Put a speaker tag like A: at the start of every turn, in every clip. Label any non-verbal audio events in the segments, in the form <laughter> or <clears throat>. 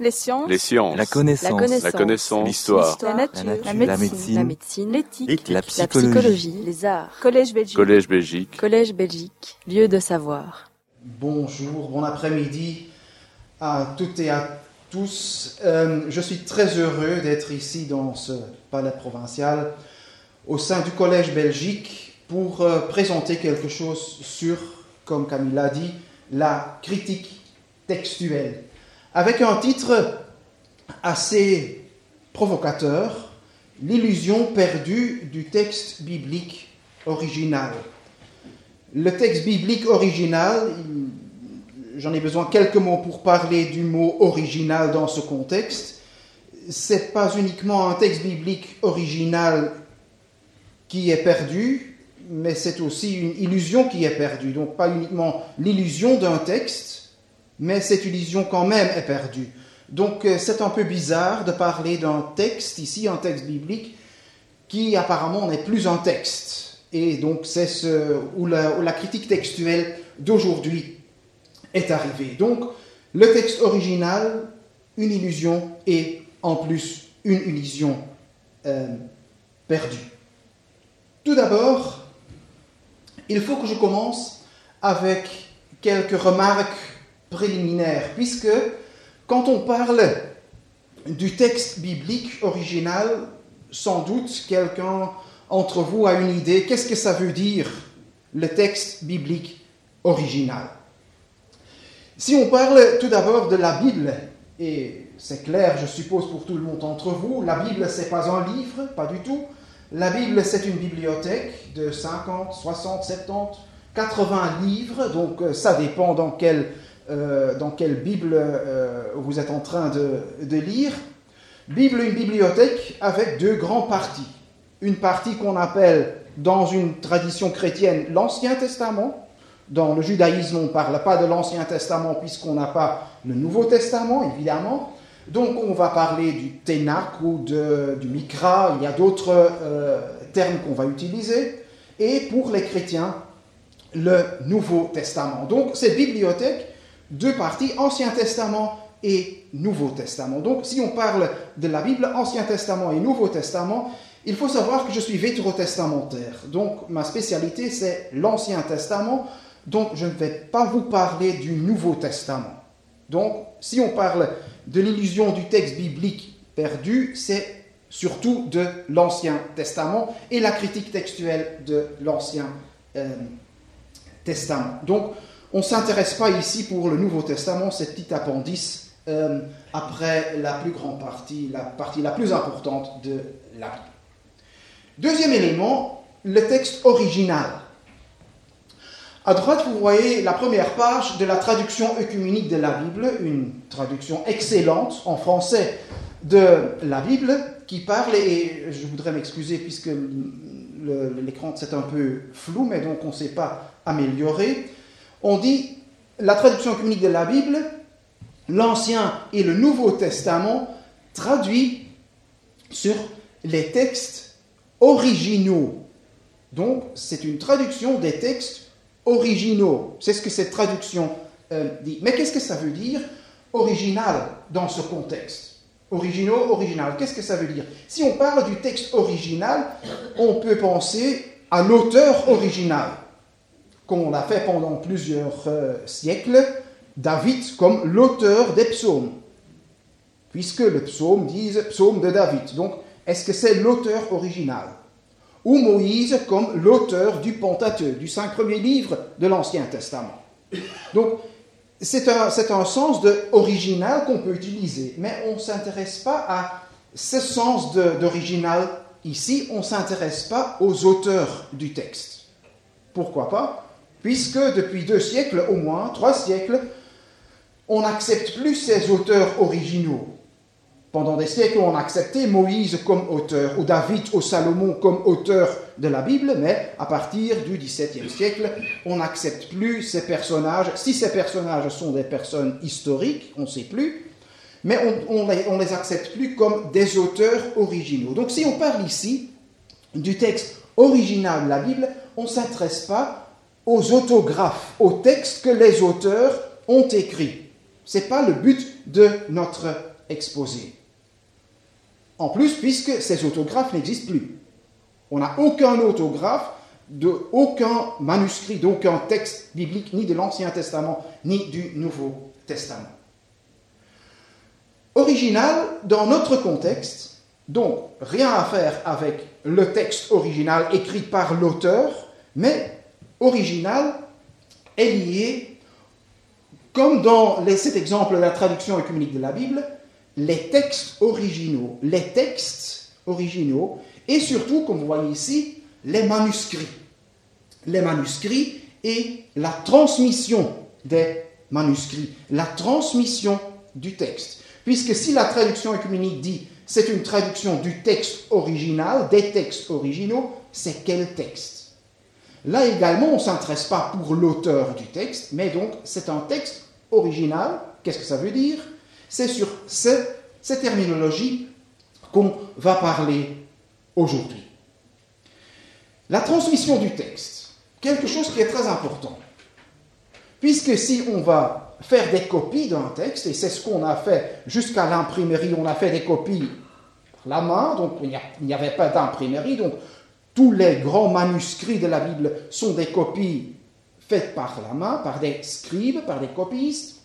A: Les sciences.
B: Les sciences.
C: La connaissance.
A: La connaissance.
B: L'histoire.
A: La nature.
C: La
A: La
C: nature.
A: médecine.
C: La.
A: L'éthique.
C: La psychologie.
A: Les arts. Collège Belgique.
B: Collège Belgique.
A: Collège Belgique. Lieu de savoir.
D: Bonjour, bon après-midi à toutes et à tous. Euh, je suis très heureux d'être ici dans ce palais provincial au sein du Collège Belgique pour euh, présenter quelque chose sur, comme Camille l'a dit, la critique textuelle. Avec un titre assez provocateur, L'illusion perdue du texte biblique original. Le texte biblique original, j'en ai besoin quelques mots pour parler du mot original dans ce contexte. C'est pas uniquement un texte biblique original qui est perdu, mais c'est aussi une illusion qui est perdue. Donc pas uniquement l'illusion d'un texte, mais cette illusion quand même est perdue. Donc euh, c'est un peu bizarre de parler d'un texte, ici un texte biblique, qui apparemment n'est plus un texte. Et donc c'est ce, où, la, critique textuelle d'aujourd'hui est arrivée. Donc le texte original, une illusion et en plus une illusion euh, perdue. Tout d'abord, il faut que je commence avec quelques remarques préliminaires, puisque quand on parle du texte biblique original, sans doute quelqu'un entre vous a une idée, qu'est-ce que ça veut dire le texte biblique original? Si on parle tout d'abord de la Bible, et c'est clair, je suppose, pour tout le monde d'entre vous, la Bible, c'est pas un livre, pas du tout. La Bible, c'est une bibliothèque de 50, 60, 70, 80 livres, donc euh, ça dépend dans quelle, euh, dans quelle Bible euh, vous êtes en train de, lire. Bible, une bibliothèque avec deux grands parties. Une partie qu'on appelle dans une tradition chrétienne l'Ancien Testament. Dans le judaïsme, on ne parle pas de l'Ancien Testament puisqu'on n'a pas le Nouveau Testament, évidemment. Donc on va parler du Ténach ou de- du Mikra, il y a d'autres euh, termes qu'on va utiliser. Et pour les chrétiens, le Nouveau Testament. Donc cette bibliothèque, deux parties, Ancien Testament et Nouveau Testament. Donc si on parle de la Bible, Ancien Testament et Nouveau Testament, il faut savoir que je suis vétérotestamentaire. Donc ma spécialité c'est l'Ancien Testament. Donc je ne vais pas vous parler du Nouveau Testament. Donc si on parle de l'illusion du texte biblique perdu, c'est surtout de l'Ancien Testament et la critique textuelle de l'Ancien euh, Testament. Donc, on ne s'intéresse pas ici pour le Nouveau Testament, c'est petit appendice euh, après la plus grande partie, la partie la plus importante de la Bible. Deuxième élément, le texte original. À droite, vous voyez la première page de la traduction œcuménique de la Bible, une traduction excellente en français de la Bible qui parle, et je voudrais m'excuser puisque l'écran c'est un peu flou, mais donc on ne sait pas améliorer. On dit la traduction œcuménique de la Bible, l'Ancien et le Nouveau Testament traduit sur les textes originaux. Donc c'est une traduction des textes originaux. C'est ce que cette traduction euh, dit. Mais qu'est-ce que ça veut dire original dans ce contexte? Originaux, original. Qu'est-ce que ça veut dire? Si on parle du texte original, on peut penser à l'auteur original, comme on l'a fait pendant plusieurs euh, siècles, David comme l'auteur des psaumes, puisque le psaume dit psaume de David. Donc, est-ce que c'est l'auteur original? Ou Moïse comme l'auteur du Pentateuque, du cinq premiers livres de l'Ancien Testament? Donc, c'est un, un sens de original qu'on peut utiliser, mais on ne s'intéresse pas à ce sens d'original ici, on ne s'intéresse pas aux auteurs du texte. Pourquoi pas? Puisque depuis deux siècles au moins, trois siècles, on n'accepte plus ces auteurs originaux. Pendant des siècles, on acceptait Moïse comme auteur, ou David ou Salomon comme auteur de la Bible, mais à partir du XVIIe siècle, on n'accepte plus ces personnages. Si ces personnages sont des personnes historiques, on ne sait plus, mais on ne les, les accepte plus comme des auteurs originaux. Donc si on parle ici du texte original de la Bible, on ne s'intéresse pas aux autographes, aux textes que les auteurs ont écrits. Ce n'est pas le but de notre exposé. En plus, puisque ces autographes n'existent plus. On n'a aucun autographe de aucun manuscrit, d'aucun texte biblique, ni de l'Ancien Testament, ni du Nouveau Testament. Original dans notre contexte, donc rien à faire avec le texte original écrit par l'auteur, mais original est lié, comme dans cet exemple de la traduction œcuménique de la Bible, les textes originaux, les textes originaux, et surtout, comme vous voyez ici, les manuscrits. Les manuscrits et la transmission des manuscrits, la transmission du texte. Puisque si la traduction œcuménique dit c'est une traduction du texte original, des textes originaux, c'est quel texte? Là également, on ne s'intéresse pas pour l'auteur du texte, mais donc c'est un texte original. Qu'est-ce que ça veut dire? C'est sur cette terminologie qu'on va parler aujourd'hui. La transmission du texte, quelque chose qui est très important. Puisque si on va faire des copies d'un texte, et c'est ce qu'on a fait jusqu'à l'imprimerie, on a fait des copies par la main, donc il n'y avait pas d'imprimerie, donc tous les grands manuscrits de la Bible sont des copies faites par la main, par des scribes, par des copistes.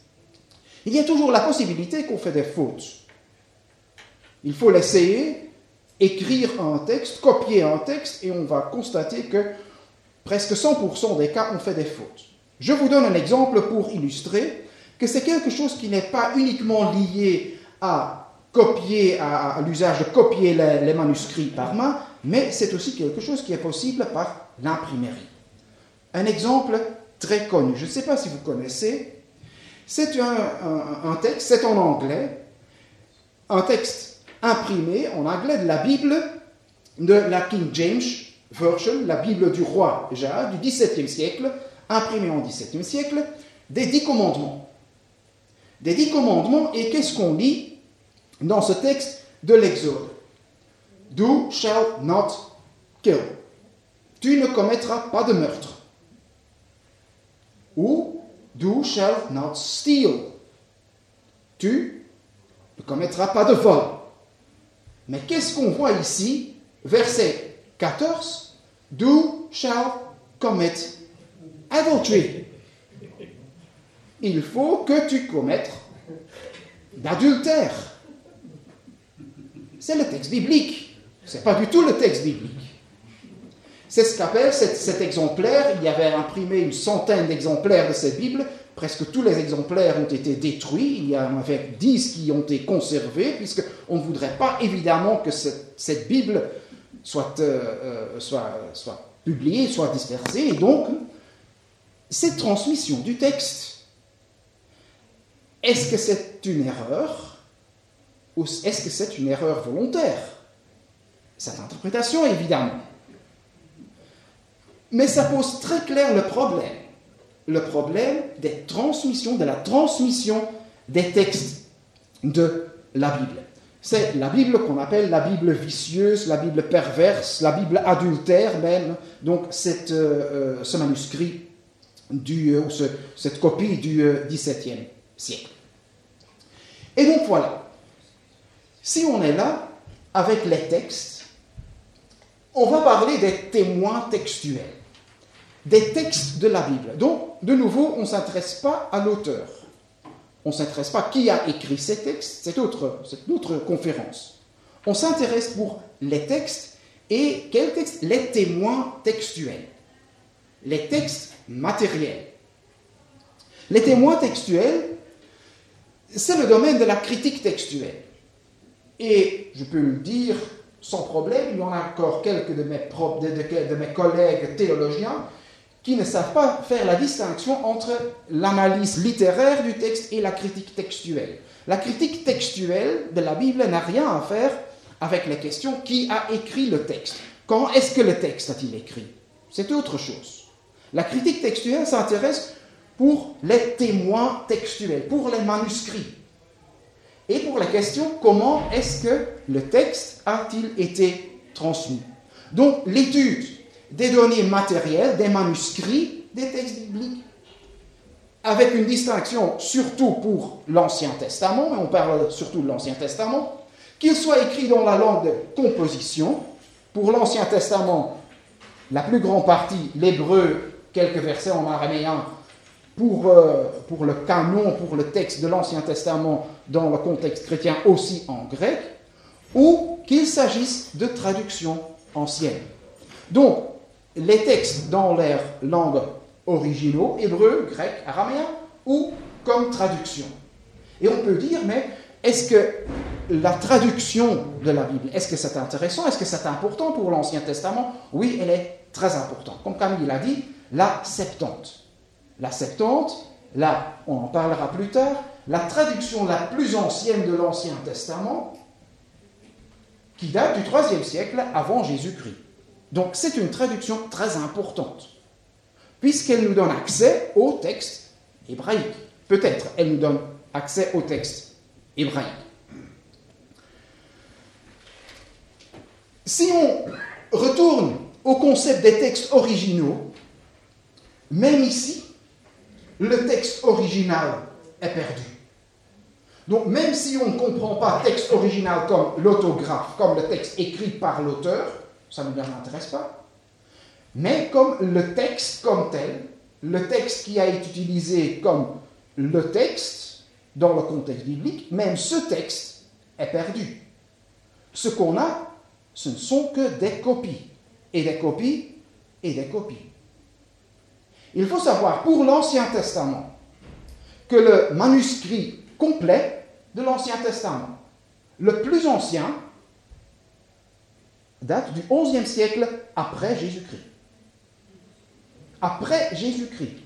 D: Il y a toujours la possibilité qu'on fait des fautes. Il faut l'essayer, écrire un texte, copier un texte, et on va constater que presque 100% des cas, on fait des fautes. Je vous donne un exemple pour illustrer que c'est quelque chose qui n'est pas uniquement lié à copier, à, l'usage de copier les, manuscrits par main, mais c'est aussi quelque chose qui est possible par l'imprimerie. Un exemple très connu, je ne sais pas si vous connaissez, c'est un texte, c'est en anglais, un texte imprimé en anglais de la Bible de la King James Version, la Bible du roi déjà, du XVIIe siècle, imprimé en XVIIe siècle, des dix commandements. Des dix commandements, et qu'est-ce qu'on lit dans ce texte de l'Exode? Do shall not kill. Tu ne commettras pas de meurtre. Ou Do shall not steal. Tu ne commettras pas de vol. Mais qu'est-ce qu'on voit ici Verset 14 Do shall commit adultery. Il faut que tu commettes d'adultère. C'est le texte biblique. Ce n'est pas du tout le texte biblique. C'est ce qu'appelle cet, exemplaire. Il y avait imprimé une centaine d'exemplaires de cette Bible. Presque tous les exemplaires ont été détruits. Il y en avait dix qui ont été conservés, puisqu'on ne voudrait pas évidemment que cette, Bible soit, euh, euh, soit, soit publiée, soit dispersée. Et donc, cette transmission du texte, est-ce que c'est une erreur ou est-ce que c'est une erreur volontaire? Cette interprétation, évidemment. Mais ça pose très clair le problème le problème des transmissions, de la transmission des textes de la Bible. C'est la Bible qu'on appelle la Bible vicieuse, la Bible perverse, la Bible adultère même. Donc euh, euh, ce manuscrit, du, euh, cette copie du XVIIe siècle. Et donc voilà, si on est là avec les textes, on va parler des témoins textuels des textes de la Bible. Donc, de nouveau, on ne s'intéresse pas à l'auteur. On ne s'intéresse pas à qui a écrit ces textes, c'est autre, autre conférence. On s'intéresse pour les textes et quels textes? Les témoins textuels. Les textes matériels. Les témoins textuels, c'est le domaine de la critique textuelle. Et je peux le dire sans problème, il y en a encore quelques de mes, de, mes collègues théologiens qui ne savent pas faire la distinction entre l'analyse littéraire du texte et la critique textuelle. La critique textuelle de la Bible n'a rien à faire avec les questions qui a écrit le texte. Quand est-ce que le texte a-t-il écrit? C'est autre chose. La critique textuelle s'intéresse pour les témoins textuels, pour les manuscrits. Et pour la question comment est-ce que le texte a-t-il été transmis. Donc l'étude des données matérielles, des manuscrits, des textes bibliques, avec une distinction surtout pour l'Ancien Testament, et on parle surtout de l'Ancien Testament, qu'il soit écrit dans la langue de composition, pour l'Ancien Testament, la plus grande partie, l'hébreu, quelques versets en araméen, pour, euh, pour le canon, pour le texte de l'Ancien Testament dans le contexte chrétien aussi en grec, ou qu'il s'agisse de traductions anciennes. Donc, les textes dans leurs langues originaux, hébreu, grec, araméen, ou comme traduction. Et on peut dire, mais est-ce que la traduction de la Bible, est-ce que c'est intéressant Est-ce que c'est important pour l'Ancien Testament? Oui, elle est très importante. Comme Camille l'a dit, la Septante. La Septante, là, on en parlera plus tard, la traduction la plus ancienne de l'Ancien Testament, qui date du IIIe siècle avant Jésus-Christ. Donc c'est une traduction très importante, puisqu'elle nous donne accès au texte hébraïque. Peut-être elle nous donne accès au texte hébraïque. Si on retourne au concept des textes originaux, même ici, le texte original est perdu. Donc même si on ne comprend pas texte original comme l'autographe, comme le texte écrit par l'auteur, ça ne nous intéresse pas. Mais comme le texte comme tel, le texte qui a été utilisé comme le texte dans le contexte biblique, même ce texte est perdu. Ce qu'on a, ce ne sont que des copies, et des copies, et des copies. Il faut savoir pour l'Ancien Testament que le manuscrit complet de l'Ancien Testament, le plus ancien, date du XIe siècle après Jésus-Christ. Après Jésus-Christ.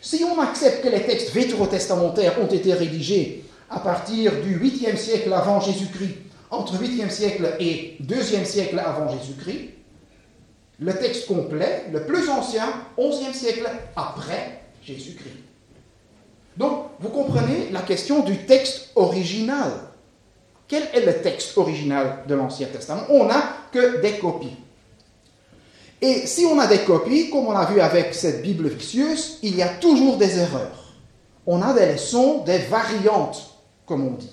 D: Si on accepte que les textes vétérotestamentaires ont été rédigés à partir du 8e siècle avant Jésus-Christ, entre 8e siècle et 2e siècle avant Jésus-Christ, le texte complet, le plus ancien, 11e siècle après Jésus-Christ. Donc, vous comprenez la question du texte original. Quel est le texte original de l'Ancien Testament? On n'a que des copies. Et si on a des copies, comme on a vu avec cette Bible vicieuse, il y a toujours des erreurs. On a des leçons, des variantes, comme on dit.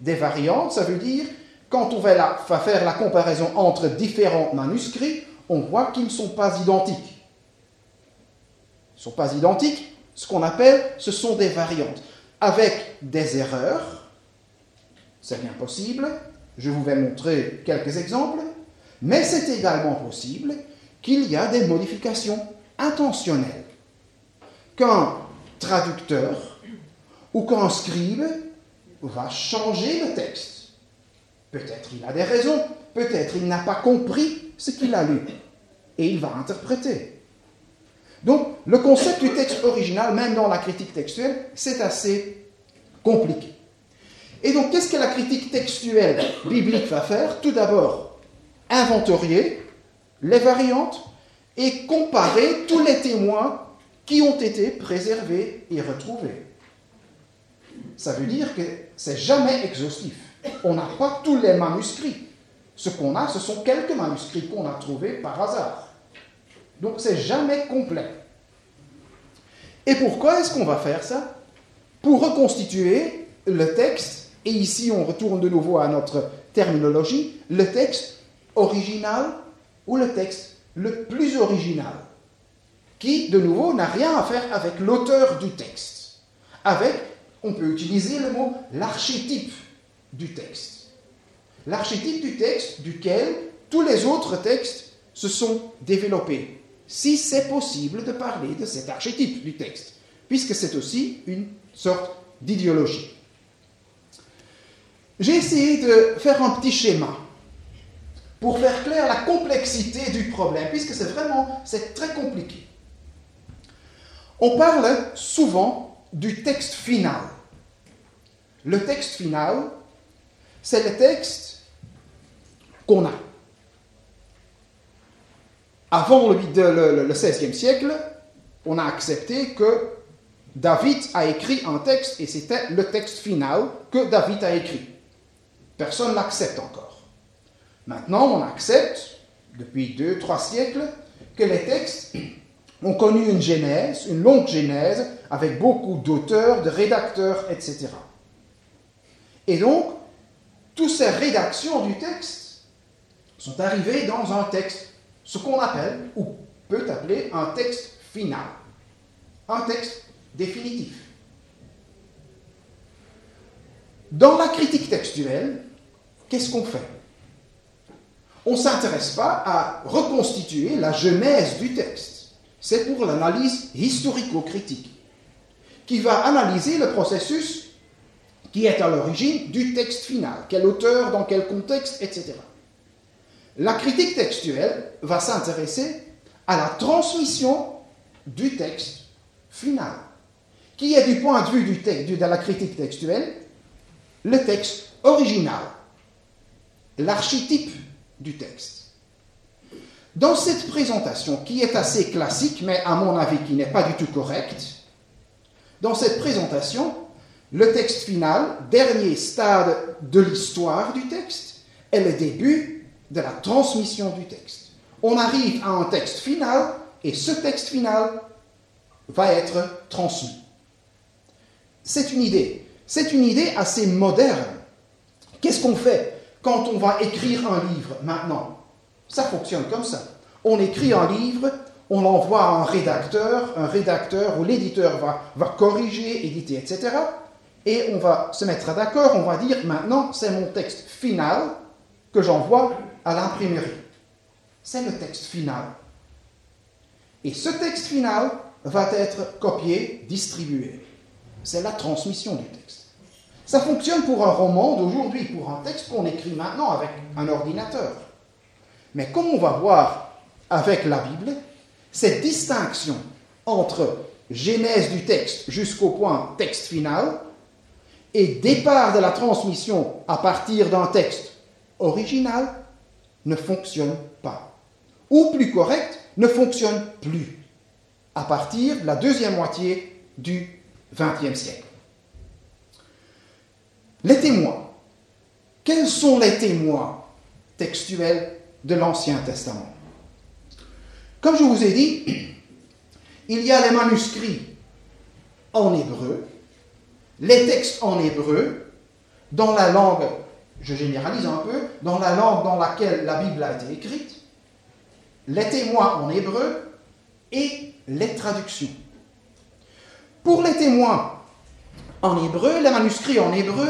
D: Des variantes, ça veut dire, quand on va, faire la comparaison entre différents manuscrits, on voit qu'ils ne sont pas identiques. Ils ne sont pas identiques. Ce qu'on appelle, ce sont des variantes. Avec des erreurs, c'est bien possible. Je vous vais montrer quelques exemples. Mais c'est également possible qu'il y a des modifications intentionnelles. Qu'un traducteur ou qu'un scribe va changer le texte. Peut-être il a des raisons, peut-être il n'a pas compris ce qu'il a lu et il va interpréter. Donc le concept du texte original, même dans la critique textuelle, c'est assez compliqué. Et donc qu'est-ce que la critique textuelle biblique va faire? Tout d'abord, inventorier les variantes et comparer tous les témoins qui ont été préservés et retrouvés. Ça veut dire que c'est jamais exhaustif. On n'a pas tous les manuscrits. Ce qu'on a, ce sont quelques manuscrits qu'on a trouvés par hasard. Donc c'est jamais complet. Et pourquoi est-ce qu'on va faire ça? Pour reconstituer le texte, et ici on retourne de nouveau à notre terminologie, le texte original ou le texte le plus original, qui, de nouveau, n'a rien à faire avec l'auteur du texte. Avec, on peut utiliser le mot l'archétype du texte. L'archétype du texte duquel tous les autres textes se sont développés. Si c'est possible de parler de cet archétype du texte, puisque c'est aussi une sorte d'idéologie. J'ai essayé de faire un petit schéma pour faire clair la complexité du problème, puisque c'est vraiment, très compliqué. On parle souvent du texte final. Le texte final, c'est le texte qu'on a. Avant le, le, le, XVIe siècle, on a accepté que David a écrit un texte et c'était le texte final que David a écrit. Personne ne l'accepte encore. Maintenant, on accepte, depuis deux, trois siècles, que les textes ont connu une genèse, une longue genèse, avec beaucoup d'auteurs, de rédacteurs, etc. Et donc, toutes ces rédactions du texte sont arrivées dans un texte, ce qu'on appelle, ou peut appeler, un texte final, un texte définitif. Dans la critique textuelle, qu'est-ce qu'on fait? On ne s'intéresse pas à reconstituer la genèse du texte. C'est pour l'analyse historico-critique, qui va analyser le processus qui est à l'origine du texte final, quel auteur, dans quel contexte, etc. La critique textuelle va s'intéresser à la transmission du texte final, qui est du point de vue de la critique textuelle le texte original, l'archétype du texte. Dans cette présentation, qui est assez classique, mais à mon avis qui n'est pas du tout correcte, dans cette présentation, le texte final, dernier stade de l'histoire du texte, est le début de la transmission du texte. On arrive à un texte final et ce texte final va être transmis. C'est une idée. C'est une idée assez moderne. Qu'est-ce qu'on fait quand on va écrire un livre maintenant? Ça fonctionne comme ça. On écrit un livre, on l'envoie à un rédacteur, un rédacteur ou l'éditeur va, va corriger, éditer, etc. Et on va se mettre d'accord, on va dire maintenant c'est mon texte final que j'envoie à l'imprimerie. C'est le texte final. Et ce texte final va être copié, distribué. C'est la transmission du texte. Ça fonctionne pour un roman d'aujourd'hui, pour un texte qu'on écrit maintenant avec un ordinateur. Mais comme on va voir avec la Bible, cette distinction entre genèse du texte jusqu'au point texte final et départ de la transmission à partir d'un texte original ne fonctionne pas. Ou plus correct, ne fonctionne plus à partir de la deuxième moitié du XXe siècle. Les témoins. Quels sont les témoins textuels de l'Ancien Testament? Comme je vous ai dit, <clears throat> il y a les manuscrits en hébreu, les textes en hébreu, dans la langue, je généralise un peu, dans la langue dans laquelle la Bible a été écrite, les témoins en hébreu et les traductions. Pour les témoins en hébreu, les manuscrits en hébreu,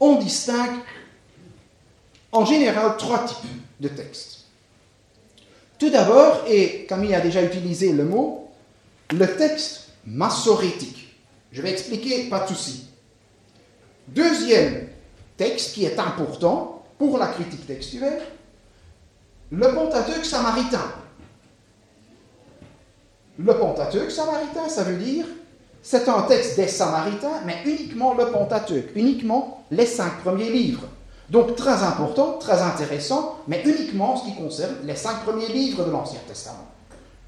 D: on distingue en général trois types de textes. Tout d'abord, et Camille a déjà utilisé le mot, le texte massorétique. Je vais expliquer, pas de souci. Deuxième texte qui est important pour la critique textuelle, le Pentateuque samaritain. Le Pentateuque samaritain, ça veut dire c'est un texte des Samaritains, mais uniquement le Pentateuque, uniquement les cinq premiers livres. Donc très important, très intéressant, mais uniquement en ce qui concerne les cinq premiers livres de l'Ancien Testament.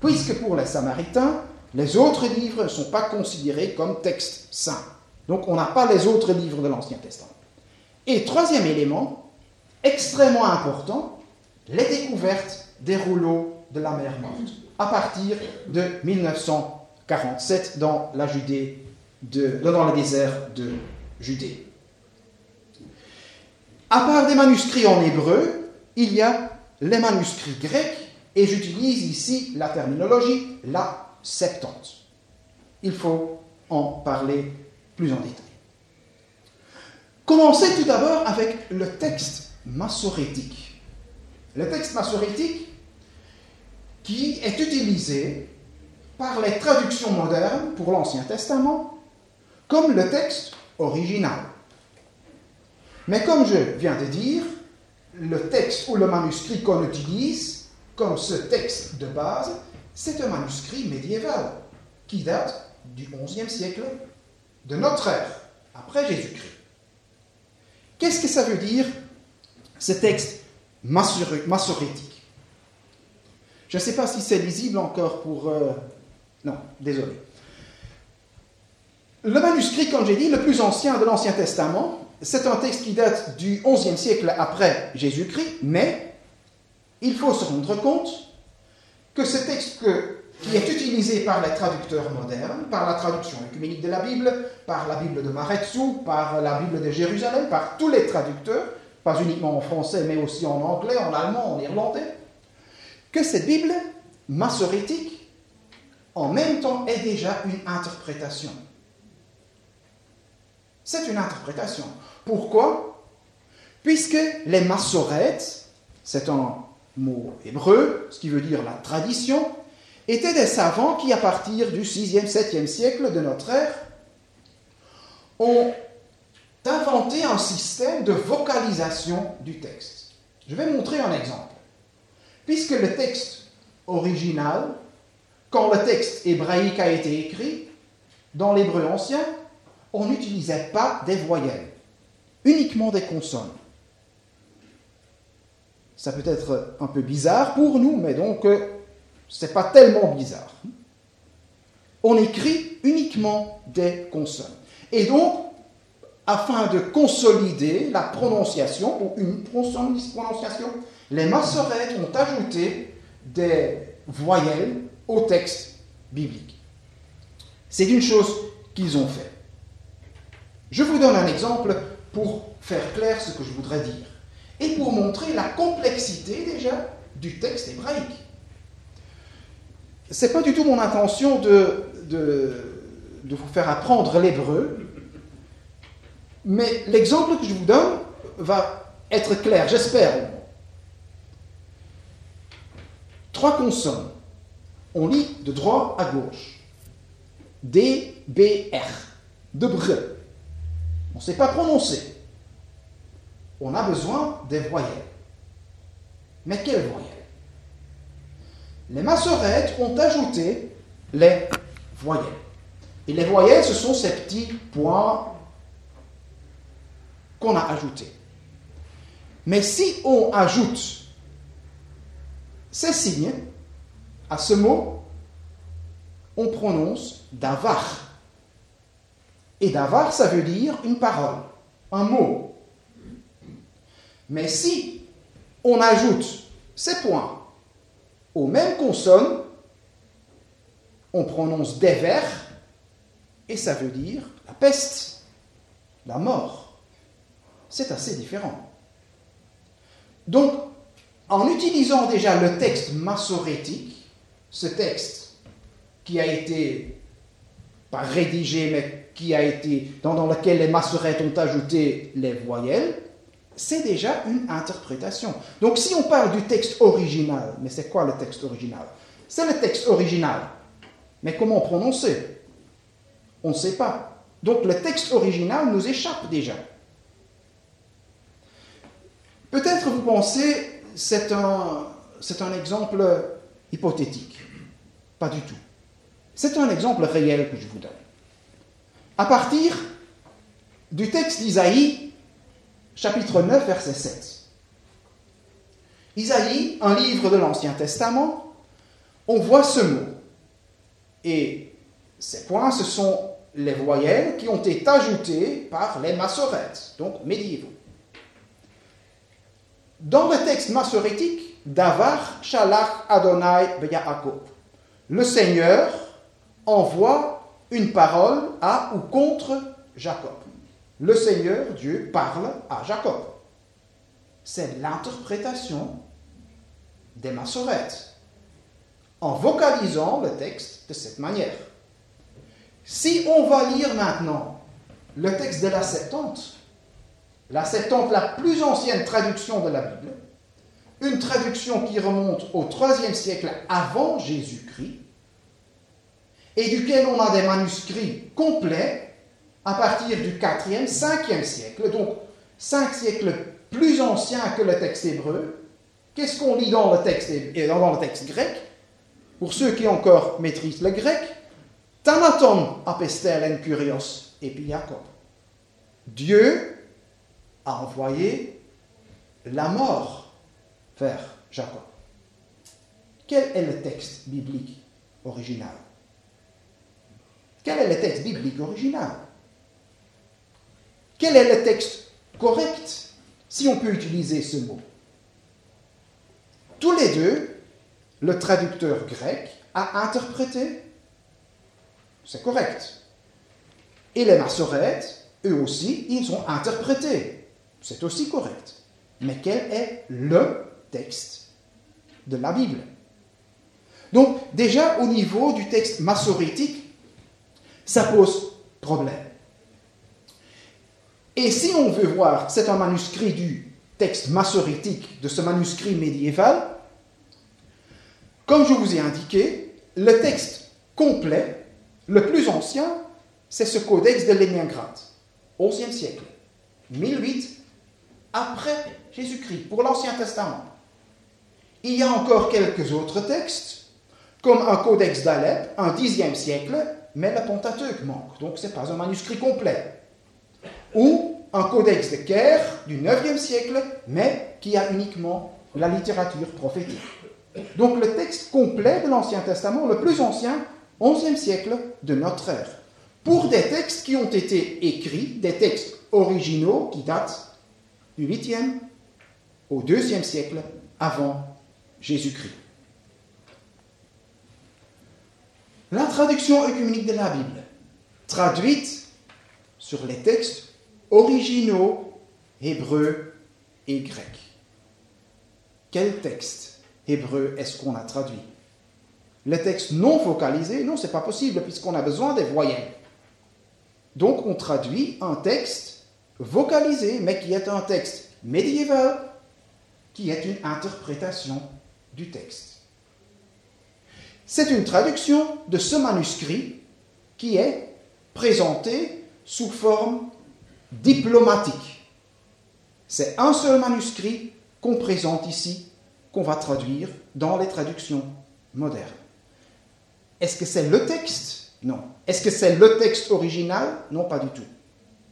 D: Puisque pour les Samaritains, les autres livres ne sont pas considérés comme textes saints. Donc on n'a pas les autres livres de l'Ancien Testament. Et troisième élément, extrêmement important, les découvertes des rouleaux de la mer morte, à partir de 1900. 47 dans la Judée, dans le désert de Judée. À part des manuscrits en hébreu, il y a les manuscrits grecs, et j'utilise ici la terminologie la Septante. Il faut en parler plus en détail. Commencez tout d'abord avec le texte massorétique. Le texte massorétique qui est utilisé par les traductions modernes pour l'Ancien Testament comme le texte original. Mais comme je viens de dire, le texte ou le manuscrit qu'on utilise comme ce texte de base, c'est un manuscrit médiéval qui date du XIe siècle de notre ère, après Jésus-Christ. Qu'est-ce que ça veut dire, ce texte massorétique? Je ne sais pas si c'est lisible encore pour euh, non, désolé. Le manuscrit, comme j'ai dit, le plus ancien de l'Ancien Testament, c'est un texte qui date du XIe siècle après Jésus-Christ, mais il faut se rendre compte que ce texte que qui est utilisé par les traducteurs modernes, par la traduction œcuménique de la Bible, par la Bible de Maretsu, par la Bible de Jérusalem, par tous les traducteurs, pas uniquement en français, mais aussi en anglais, en allemand, en irlandais, que cette Bible massorétique, en même temps, est déjà une interprétation. C'est une interprétation. Pourquoi? Puisque les massorètes, c'est un mot hébreu, ce qui veut dire la tradition, étaient des savants qui, à partir du 6e, 7e siècle de notre ère, ont inventé un système de vocalisation du texte. Je vais montrer un exemple. Puisque le texte original, quand le texte hébraïque a été écrit, dans l'hébreu ancien, on n'utilisait pas des voyelles, uniquement des consonnes. Ça peut être un peu bizarre pour nous, mais donc euh, c'est pas tellement bizarre. On écrit uniquement des consonnes. Et donc, afin de consolider la prononciation, ou une prononciation, les massorètes ont ajouté des voyelles au texte biblique. C'est une chose qu'ils ont fait. Je vous donne un exemple pour faire clair ce que je voudrais dire et pour montrer la complexité déjà du texte hébraïque. Ce n'est pas du tout mon intention de, de, de vous faire apprendre l'hébreu, mais l'exemple que je vous donne va être clair, j'espère. Trois consonnes. On lit de droite à gauche. D, B, R. De bre. On ne sait pas prononcer. On a besoin des voyelles. Mais quelles voyelles? Les massorettes ont ajouté les voyelles. Et les voyelles, ce sont ces petits points qu'on a ajoutés. Mais si on ajoute ces signes à ce mot, on prononce davar. Et davar, ça veut dire une parole, un mot. Mais si on ajoute ces points aux mêmes consonnes, on prononce dever, et ça veut dire la peste, la mort. C'est assez différent. Donc, en utilisant déjà le texte massorétique, ce texte qui a été pas rédigé, mais qui a été dans, dans lequel les massorettes ont ajouté les voyelles, c'est déjà une interprétation. Donc si on parle du texte original, mais c'est quoi le texte original? C'est le texte original. Mais comment prononcer On ne sait pas. Donc le texte original nous échappe déjà. Peut-être vous pensez, c'est un, c'est un exemple hypothétique. Pas du tout. C'est un exemple réel que je vous donne. À partir du texte d'Isaïe, chapitre 9, verset 7. Isaïe, un livre de l'Ancien Testament, on voit ce mot. Et ces points, ce sont les voyelles qui ont été ajoutées par les massorettes, donc médiévaux. Dans le texte massorétique, Davar Shalach Adonai Beyaakov, le Seigneur envoie une parole à ou contre Jacob. Le Seigneur Dieu parle à Jacob. C'est l'interprétation des massorettes, en vocalisant le texte de cette manière. Si on va lire maintenant le texte de la Septante, la Septante, la plus ancienne traduction de la Bible, une traduction qui remonte au IIIe siècle avant Jésus-Christ, et duquel on a des manuscrits complets à partir du 4e, 5e siècle, donc cinq siècles plus anciens que le texte hébreu. Qu'est-ce qu'on lit dans le texte, dans le texte grec? Pour ceux qui encore maîtrisent le grec, Tanaton apestel en kurios Jacob. Dieu a envoyé la mort vers Jacob. Quel est le texte biblique original? Quel est le texte biblique original? Quel est le texte correct, si on peut utiliser ce mot? Tous les deux, le traducteur grec à interpréter, c'est correct. Et les massorètes, eux aussi, ils ont interprété, c'est aussi correct. Mais quel est le texte de la Bible? Donc déjà au niveau du texte massorétique, ça pose problème. Et si on veut voir, c'est un manuscrit du texte massorétique de ce manuscrit médiéval, comme je vous ai indiqué, le texte complet, le plus ancien, c'est ce codex de Léningrad, 11e siècle, 1008 après Jésus-Christ, pour l'Ancien Testament. Il y a encore quelques autres textes, comme un codex d'Alep, un 10e siècle, mais le Pentateuque manque, donc ce n'est pas un manuscrit complet. Ou un codex de Caire du 9e siècle, mais qui a uniquement la littérature prophétique. Donc le texte complet de l'Ancien Testament, le plus ancien, 11e siècle de notre ère. Pour des textes qui ont été écrits, des textes originaux qui datent du 8e au 2e siècle avant Jésus-Christ. La traduction œcuménique de la Bible, traduite sur les textes originaux hébreux et grecs. Quel texte hébreu est-ce qu'on a traduit? Le texte non vocalisé, non, c'est pas possible puisqu'on a besoin des voyelles. Donc on traduit un texte vocalisé, mais qui est un texte médiéval, qui est une interprétation du texte. C'est une traduction de ce manuscrit qui est présenté sous forme diplomatique. C'est un seul manuscrit qu'on présente ici, qu'on va traduire dans les traductions modernes. Est-ce que c'est le texte? Non. Est-ce que c'est le texte original? Non, pas du tout.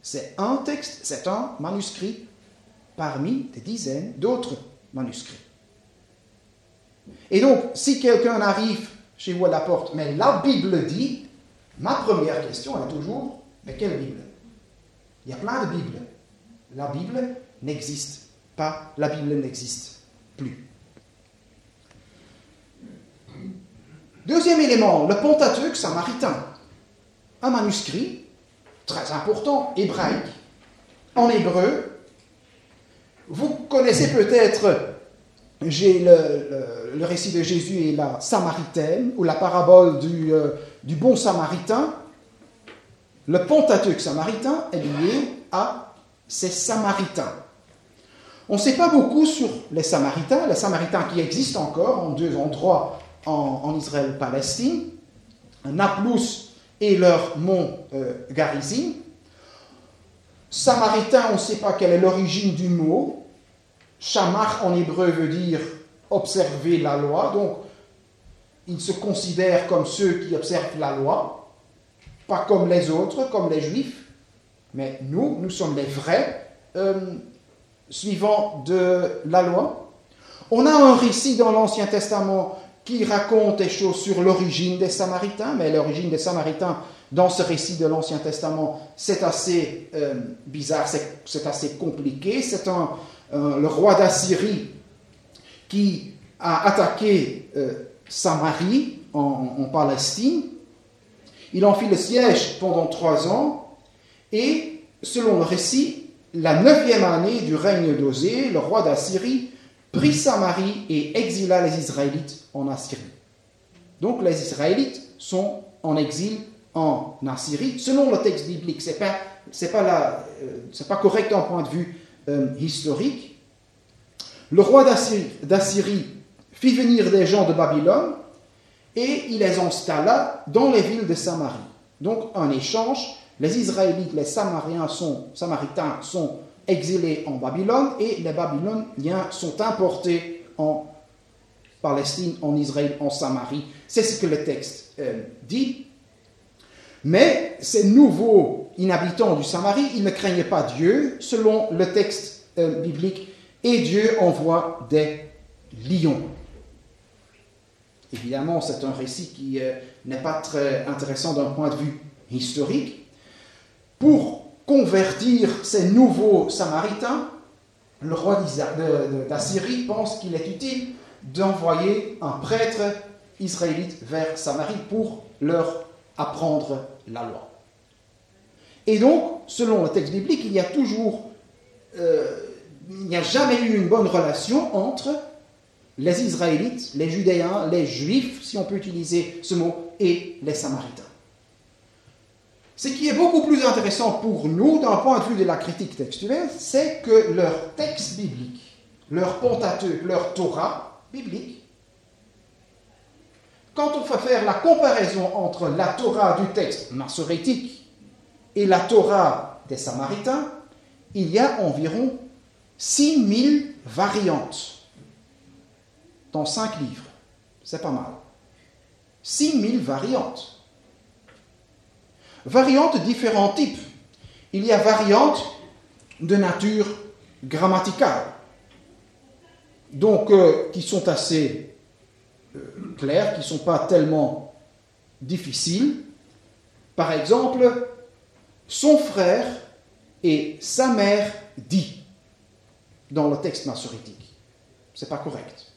D: C'est un texte, c'est un manuscrit parmi des dizaines d'autres manuscrits. Et donc, si quelqu'un arrive chez vous à la porte, mais la Bible dit, ma première question est toujours, mais quelle Bible? Il y a plein de Bibles. La Bible n'existe pas, la Bible n'existe plus. Deuxième élément, le Pentateuque samaritain. Un manuscrit très important, hébraïque, en hébreu. Vous connaissez peut-être le, récit de Jésus et la Samaritaine, ou la parabole du, euh, du bon Samaritain. Le Pentateuque samaritain est lié à ces Samaritains. On ne sait pas beaucoup sur les Samaritains, les Samaritains qui existent encore en deux endroits en, Israël-Palestine, Naplus et leur mont euh, Garizim. Samaritain, on ne sait pas quelle est l'origine du mot. Shamach en hébreu veut dire observer la loi, donc ils se considèrent comme ceux qui observent la loi, pas comme les autres, comme les juifs, mais nous, nous sommes les vrais euh, suivants de la loi. On a un récit dans l'Ancien Testament qui raconte des choses sur l'origine des Samaritains, mais l'origine des Samaritains dans ce récit de l'Ancien Testament, c'est assez euh, bizarre, c'est assez compliqué. C'est un, euh, le roi d'Assyrie qui a attaqué euh, Samarie en, Palestine. Il en fit le siège pendant trois ans et, selon le récit, la neuvième année du règne d'Osée, le roi d'Assyrie prit Samarie et exila les Israélites en Assyrie. Donc les Israélites sont en exil en Assyrie, selon le texte biblique. Ce n'est pas, pas, euh, pas correct d'un point de vue euh, historique, le roi d'Assyrie fit venir des gens de Babylone et il les installa dans les villes de Samarie. Donc, en échange, les Israélites, les Samariens sont, Samaritains sont exilés en Babylone et les Babyloniens sont importés en Palestine, en Israël, en Samarie. C'est ce que le texte euh, dit. Mais ces nouveaux inhabitants du Samarie, ils ne craignaient pas Dieu, selon le texte euh, biblique, et Dieu envoie des lions. Évidemment, c'est un récit qui euh, n'est pas très intéressant d'un point de vue historique. Pour convertir ces nouveaux Samaritains, le roi d'Assyrie pense qu'il est utile d'envoyer un prêtre Israélites vers Samarie pour leur apprendre la loi. Et donc, selon le texte biblique, il euh, il n'y a jamais eu une bonne relation entre les Israélites, les Judéens, les Juifs, si on peut utiliser ce mot, et les Samaritains. Ce qui est beaucoup plus intéressant pour nous, d'un point de vue de la critique textuelle, c'est que leur texte biblique, leur Pentateuque, leur Torah biblique, quand on fait faire la comparaison entre la Torah du texte massorétique et la Torah des Samaritains, il y a environ 6000 variantes dans cinq livres. C'est pas mal. 6000 variantes. Variantes de différents types. Il y a variantes de nature grammaticale, donc euh, qui sont assez euh, claires, qui ne sont pas tellement difficiles. Par exemple, son frère et sa mère dit dans le texte massorétique. C'est pas correct.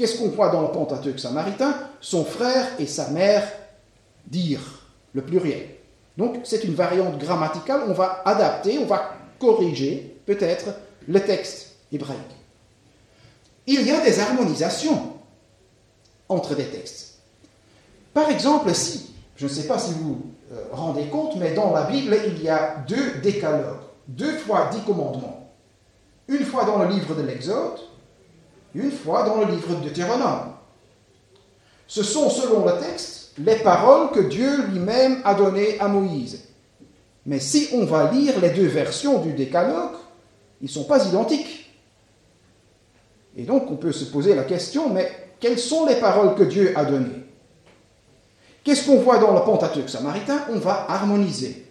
D: Qu'est-ce qu'on voit dans le Pentateuque samaritain? Son frère et sa mère dire, le pluriel. Donc c'est une variante grammaticale, on va adapter, on va corriger peut-être le texte hébraïque. Il y a des harmonisations entre des textes. Par exemple, si, je ne sais pas si vous euh, rendez compte, mais dans la Bible, il y a deux décalogues, deux fois dix commandements. Une fois dans le livre de l'Exode, une fois dans le livre de Deutéronome. Ce sont, selon le texte, les paroles que Dieu lui-même a données à Moïse. Mais si on va lire les deux versions du décalogue, ils ne sont pas identiques. Et donc on peut se poser la question, mais quelles sont les paroles que Dieu a données? Qu'est-ce qu'on voit dans le Pentateuque samaritain? On va harmoniser.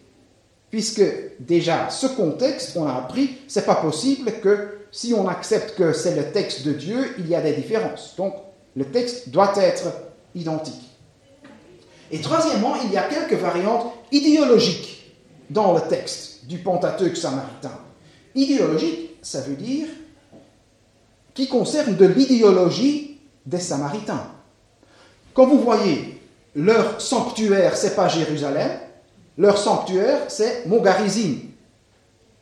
D: Puisque déjà, ce contexte, on a appris, c'est pas possible que si on accepte que c'est le texte de Dieu, il y a des différences. Donc, le texte doit être identique. Et troisièmement, il y a quelques variantes idéologiques dans le texte du Pentateuque samaritain. Idéologique, ça veut dire qui concerne de l'idéologie des Samaritains. Quand vous voyez, leur sanctuaire, c'est pas Jérusalem, leur sanctuaire, c'est Mogarizim,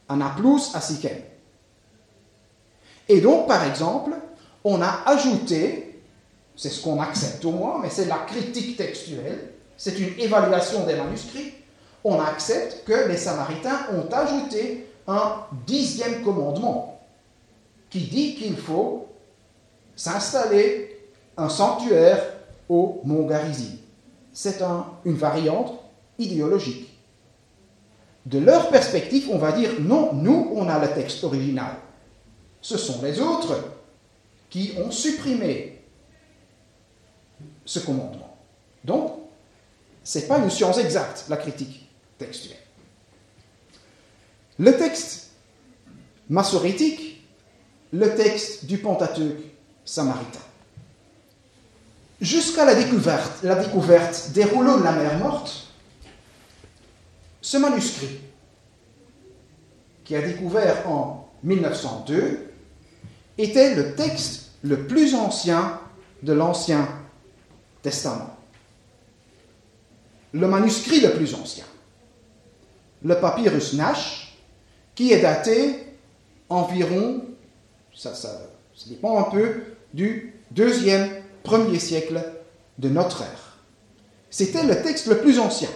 D: à Naplouse, à Sikem. Et donc, par exemple, on a ajouté, c'est ce qu'on accepte au moins, mais c'est la critique textuelle, c'est une évaluation des manuscrits, on accepte que les Samaritains ont ajouté un dixième commandement qui dit qu'il faut s'installer un sanctuaire au mont Garizim. C'est une variante idéologique. De leur perspective, on va dire non, nous, on a le texte original ce sont les autres qui ont supprimé ce commandement. Donc, ce n'est pas une science exacte, la critique textuelle. Le texte massorétique, le texte du Pentateuque samaritain. Jusqu'à la découverte, la découverte des rouleaux de la mer morte, ce manuscrit, qui a découvert en 1902, était le texte le plus ancien de l'Ancien Testament. Le manuscrit le plus ancien. Le papyrus Nash, qui est daté environ, ça, ça, dépend un peu, du deuxième, premier siècle de notre ère. C'était le texte le plus ancien.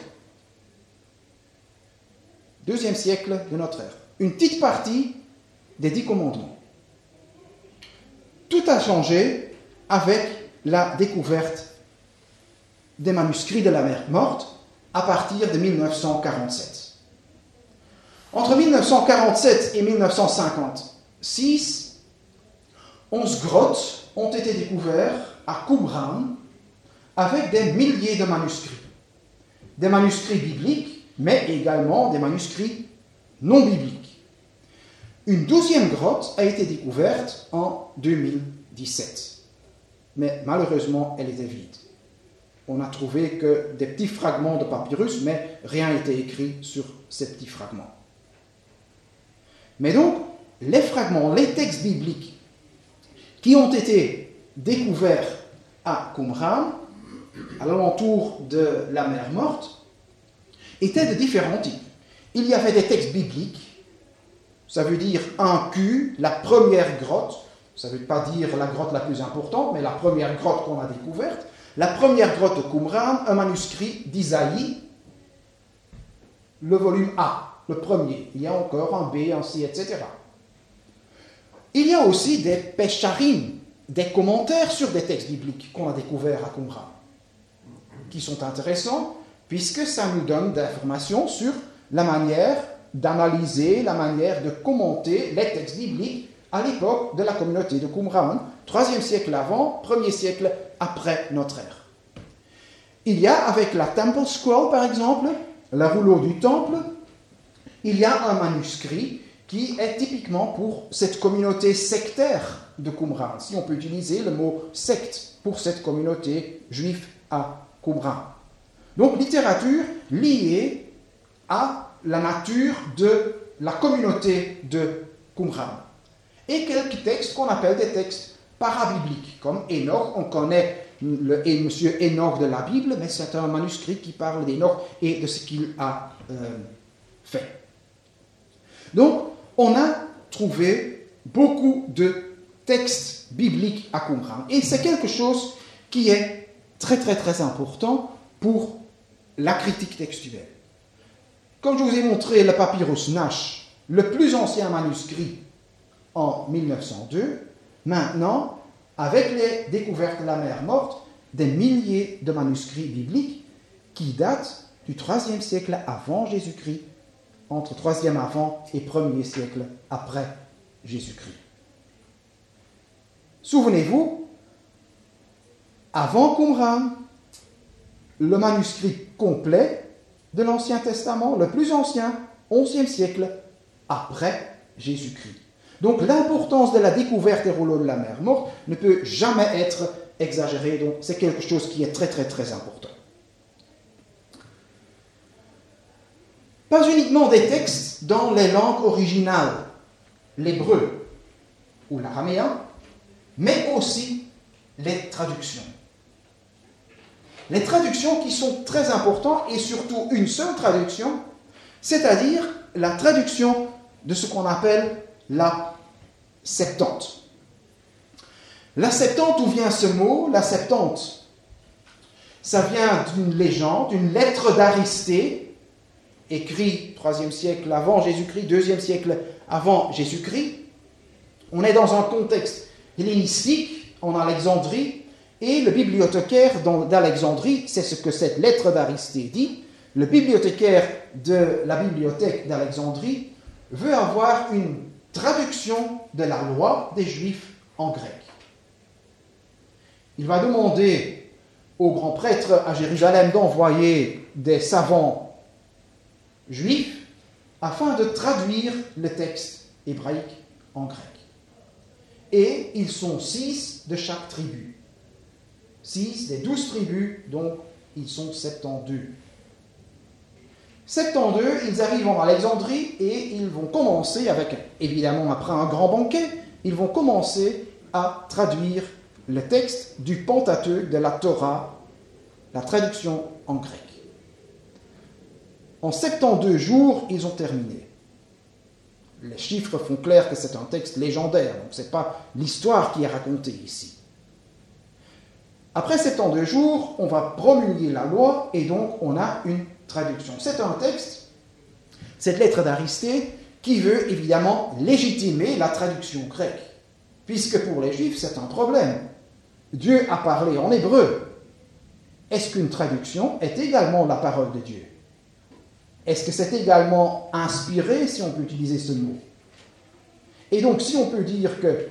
D: Deuxième siècle de notre ère. Une petite partie des dix commandements. Tout a changé avec la découverte des manuscrits de la mer morte à partir de 1947. Entre 1947 et 1956, 11 grottes ont été découvertes à Qumran avec des milliers de manuscrits. Des manuscrits bibliques, mais également des manuscrits non bibliques. Une douzième grotte a été découverte en 2017, mais malheureusement, elle était vide. On a trouvé que des petits fragments de papyrus, mais rien n'était écrit sur ces petits fragments. Mais donc, les fragments, les textes bibliques qui ont été découverts à Qumran à l'alentour de la mer morte étaient de différents types. Il y avait des textes bibliques, ça veut dire un cul, la première grotte, ça ne veut pas dire la grotte la plus importante, mais la première grotte qu'on a découverte, la première grotte de Qumran, un manuscrit d'Isaïe, le volume A, le premier. Il y a encore un B, un C, etc. Il y a aussi des pesharim, des commentaires sur des textes bibliques qu'on a découverts à Qumran, qui sont intéressants puisque ça nous donne des informations sur la manière d'analyser, la manière de commenter les textes bibliques à l'époque de la communauté de Qumran, 3 siècle avant, 1er siècle après notre ère. Il y a avec la Temple Scroll, par exemple, la rouleau du temple, il y a un manuscrit qui est typiquement pour cette communauté sectaire de Qumran, si on peut utiliser le mot secte pour cette communauté juive à Qumran. Donc littérature liée à la nature de la communauté de Qumran. Et quelques textes qu'on appelle des textes parabibliques, comme Enoch, on connaît le monsieur Enoch de la Bible, mais c'est un manuscrit qui parle d'Enoch et de ce qu'il a euh, fait. Donc, on a trouvé beaucoup de textes bibliques à comprendre. Et c'est quelque chose qui est très très très important pour la critique textuelle. Comme je vous ai montré le papyrus Nash, le plus ancien manuscrit en 1902, maintenant, avec les découvertes de la mer morte, des milliers de manuscrits bibliques qui datent du IIIe siècle avant Jésus-Christ, entre 3e avant et 1er siècle après Jésus-Christ. Souvenez-vous, avant Qumran, le manuscrit complet de l'Ancien Testament, le plus ancien, 11e siècle après Jésus-Christ. Donc l'importance de la découverte des rouleaux de la mer morte ne peut jamais être exagérée, donc c'est quelque chose qui est très très très important. Pas uniquement des textes dans les langues originales, l'hébreu ou l'araméen, mais aussi les traductions. Les traductions qui sont très importantes et surtout une seule traduction, c'est-à-dire la traduction de ce qu'on appelle la Septante. La Septante, où vient ce mot La Septante, ça vient d'une légende, d'une lettre d'Aristée, écrit 3 siècle avant Jésus-Christ, 2 siècle avant Jésus-Christ. On est dans un contexte hellénistique en Alexandrie, et le bibliothécaire d'Alexandrie, c'est ce que cette lettre d'Aristée dit, le bibliothécaire de la bibliothèque d'Alexandrie veut avoir une traduction de la loi des Juifs en grec. Il va demander au grand prêtre à Jérusalem d'envoyer des savants juifs afin de traduire le texte hébraïque en grec. Et ils sont six de chaque tribu. Six des douze tribus, donc ils sont 72. 72, ils arrivent en Alexandrie et ils vont commencer, avec évidemment après un grand banquet, ils vont commencer à traduire le texte du Pentateuque de la Torah, la traduction en grec. En 72 jours, ils ont terminé. Les chiffres font clair que c'est un texte légendaire, donc ce n'est pas l'histoire qui est racontée ici. Après 72 jours, on va promulguer la loi et donc on a une traduction. C'est un texte, cette lettre d'Aristée, qui veut évidemment légitimer la traduction grecque, puisque pour les Juifs c'est un problème. Dieu a parlé en hébreu. Est-ce qu'une traduction est également la parole de Dieu? Est-ce que c'est également inspiré, si on peut utiliser ce mot? Et donc, si on peut dire que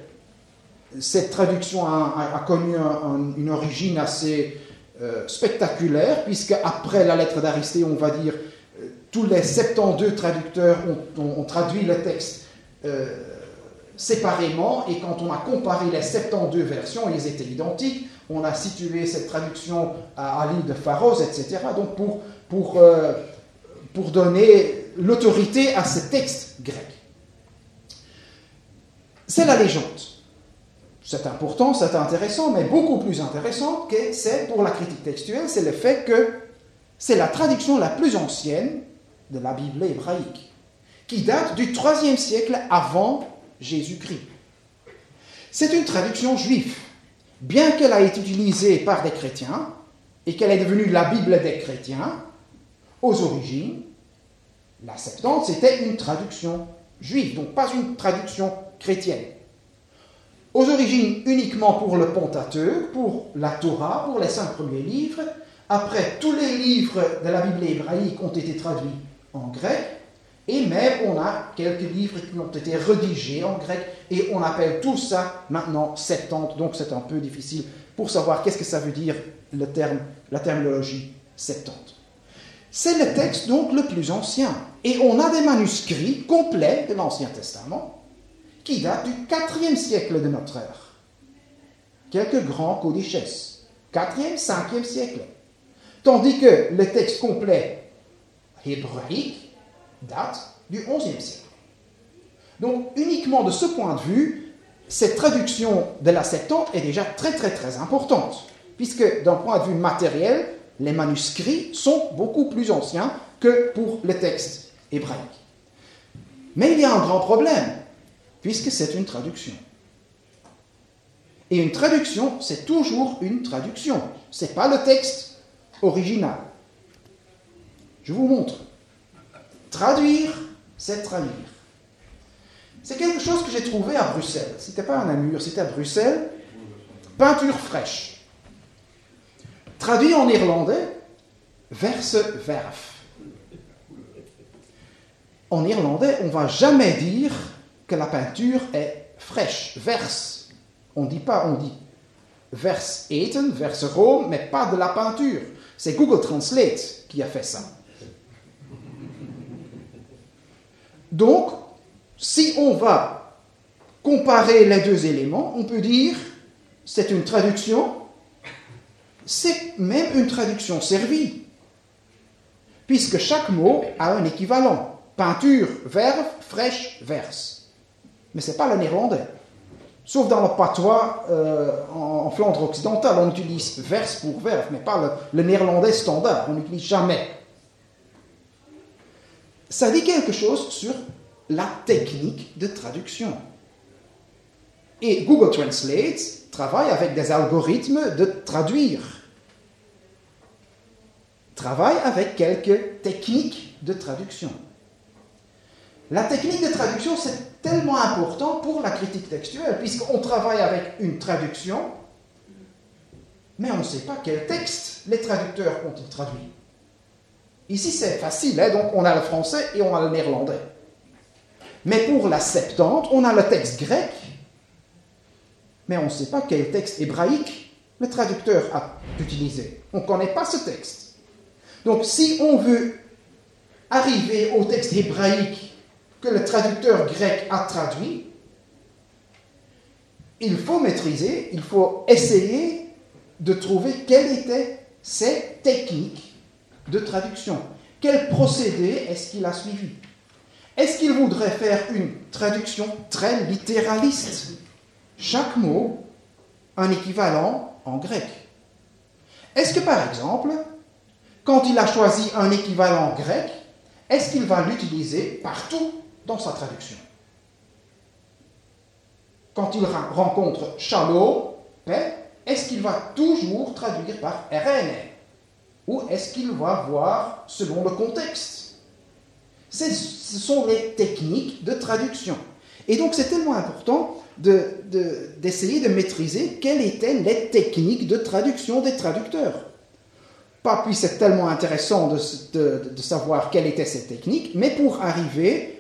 D: cette traduction a, connu une origine assez euh, spectaculaire, puisque après la lettre d'Aristée, on va dire, euh, tous les 72 traducteurs ont, traduit le texte euh, séparément, et quand on a comparé les 72 versions, ils étaient identiques. On a situé cette traduction à, l'île de Pharos, etc. Donc pour, pour, pour donner l'autorité à ce texte grec. C'est la légende. C'est important, c'est intéressant, mais beaucoup plus intéressant que c'est pour la critique textuelle, c'est le fait que c'est la traduction la plus ancienne de la Bible hébraïque, qui date du IIIe siècle avant Jésus-Christ. C'est une traduction juive, bien qu'elle a été utilisée par des chrétiens et qu'elle est devenue la Bible des chrétiens, aux origines, la Septante, c'était une traduction juive, donc pas une traduction chrétienne. Aux origines uniquement pour le Pentateuque, pour la Torah, pour les cinq premiers livres. Après, tous les livres de la Bible hébraïque ont été traduits en grec, et même on a quelques livres qui ont été rédigés en grec, et on appelle tout ça maintenant Septante, donc c'est un peu difficile pour savoir qu'est-ce que ça veut dire le terme, la terminologie Septante. C'est le texte donc le plus ancien. Et on a des manuscrits complets de l'Ancien Testament qui datent du 4e siècle de notre ère. Quelques grands codices, 4e, 5e siècle. Tandis que le texte complet hébraïque date du 11e siècle. Donc uniquement de ce point de vue, cette traduction de la Septante est déjà très très très importante, puisque d'un point de vue matériel, les manuscrits sont beaucoup plus anciens que pour le texte hébraïque. Mais il y a un grand problème, puisque c'est une traduction. Et une traduction, c'est toujours une traduction. Ce n'est pas le texte original. Je vous montre. Traduire, c'est traduire. C'est quelque chose que j'ai trouvé à Bruxelles. Ce n'était pas un Namur, c'était à Bruxelles. Peinture fraîche. Traduit en irlandais, verse verf. En irlandais, on ne va jamais dire que la peinture est fraîche, verse. On dit pas, on dit verse eten, verse Rome, mais pas de la peinture. C'est Google Translate qui a fait ça. Donc, si on va comparer les deux éléments, on peut dire c'est une traduction c'est même une traduction servie, puisque chaque mot a un équivalent. Peinture, verbe, fraîche, verse. Mais ce n'est pas le néerlandais. Sauf dans le patois euh, en, Flandre occidentale, on utilise verse pour verbe, mais pas le, néerlandais standard, on n'utilise jamais. Ça dit quelque chose sur la technique de traduction. Et Google Translate travaille avec des algorithmes de traduire travaille avec quelques techniques de traduction. La technique de traduction, c'est tellement important pour la critique textuelle, puisqu'on travaille avec une traduction, mais on ne sait pas quel texte les traducteurs ont-ils traduit. Ici, c'est facile, hein, donc on a le français et on a le néerlandais. Mais pour la Septante, on a le texte grec, mais on ne sait pas quel texte hébraïque le traducteur a utilisé. On ne connaît pas ce texte. Donc si on veut arriver au texte hébraïque que le traducteur grec a traduit, il faut maîtriser, il faut essayer de trouver quelles étaient ces techniques de traduction. Quel procédé est-ce qu'il a suivi? Est-ce qu'il voudrait faire une traduction très littéraliste? Chaque mot, un équivalent en grec. Est-ce que par exemple, quand il a choisi un équivalent grec, est-ce qu'il va l'utiliser partout? Dans sa traduction Quand il rencontre shalom, paix, est-ce qu'il va toujours traduire par RN Ou est-ce qu'il va voir selon le contexte? Ce sont les techniques de traduction. Et donc c'est tellement important d'essayer de, de maîtriser quelles étaient les techniques de traduction des traducteurs. Pas puis c'est tellement intéressant de, savoir quelle était cette technique, mais pour arriver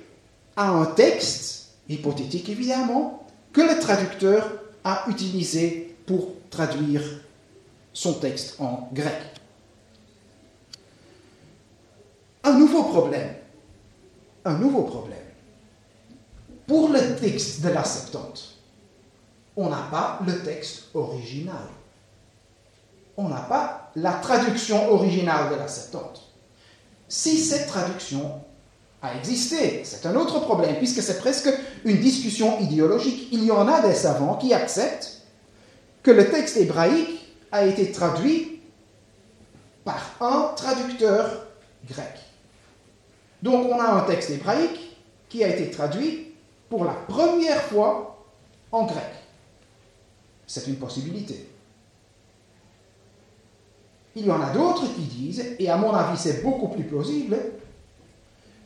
D: à un texte, hypothétique évidemment, que le traducteur a utilisé pour traduire son texte en grec. Un nouveau problème. Un nouveau problème. Pour le texte de la Septante, on n'a pas le texte original on n'a pas la traduction originale de la Septante. Si cette traduction a existé, c'est un autre problème, puisque c'est presque une discussion idéologique. Il y en a des savants qui acceptent que le texte hébraïque a été traduit par un traducteur grec. Donc on a un texte hébraïque qui a été traduit pour la première fois en grec. C'est une possibilité. Il y en a d'autres qui disent, et à mon avis c'est beaucoup plus plausible,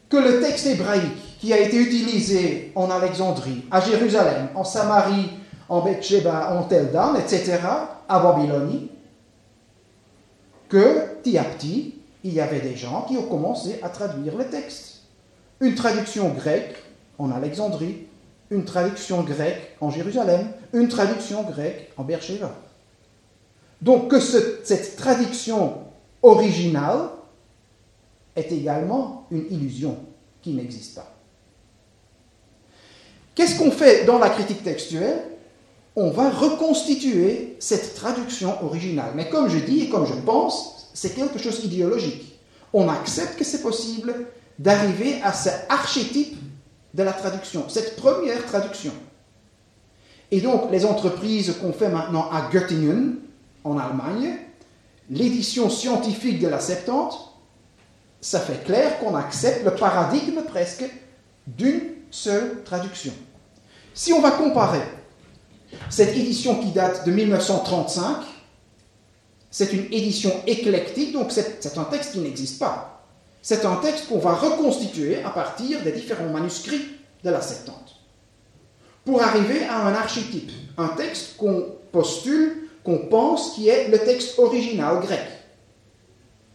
D: que le texte hébraïque qui a été utilisé en Alexandrie, à Jérusalem, en Samarie, en Bethsheba, en Teldan, etc., à Babylonie, que petit à petit, il y avait des gens qui ont commencé à traduire le texte. Une traduction grecque en Alexandrie, une traduction grecque en Jérusalem, une traduction grecque en Beersheba. Donc que cette traduction originale est également une illusion qui n'existe pas. Qu'est-ce qu'on fait dans la critique textuelle? On va reconstituer cette traduction originale. Mais comme je dis et comme je pense, c'est quelque chose d'idéologique. On accepte que c'est possible d'arriver à cet archétype de la traduction, cette première traduction. Et donc, les entreprises qu'on fait maintenant à Göttingen, en Allemagne, l'édition scientifique de la Septante, ça fait clair qu'on accepte le paradigme presque d'une seule traduction. Si on va comparer cette édition qui date de 1935, c'est une édition éclectique, donc c'est un texte qui n'existe pas. C'est un texte qu'on va reconstituer à partir des différents manuscrits de la Septante, pour arriver à un archétype, un texte qu'on postule, qu'on pense qui est le texte original grec.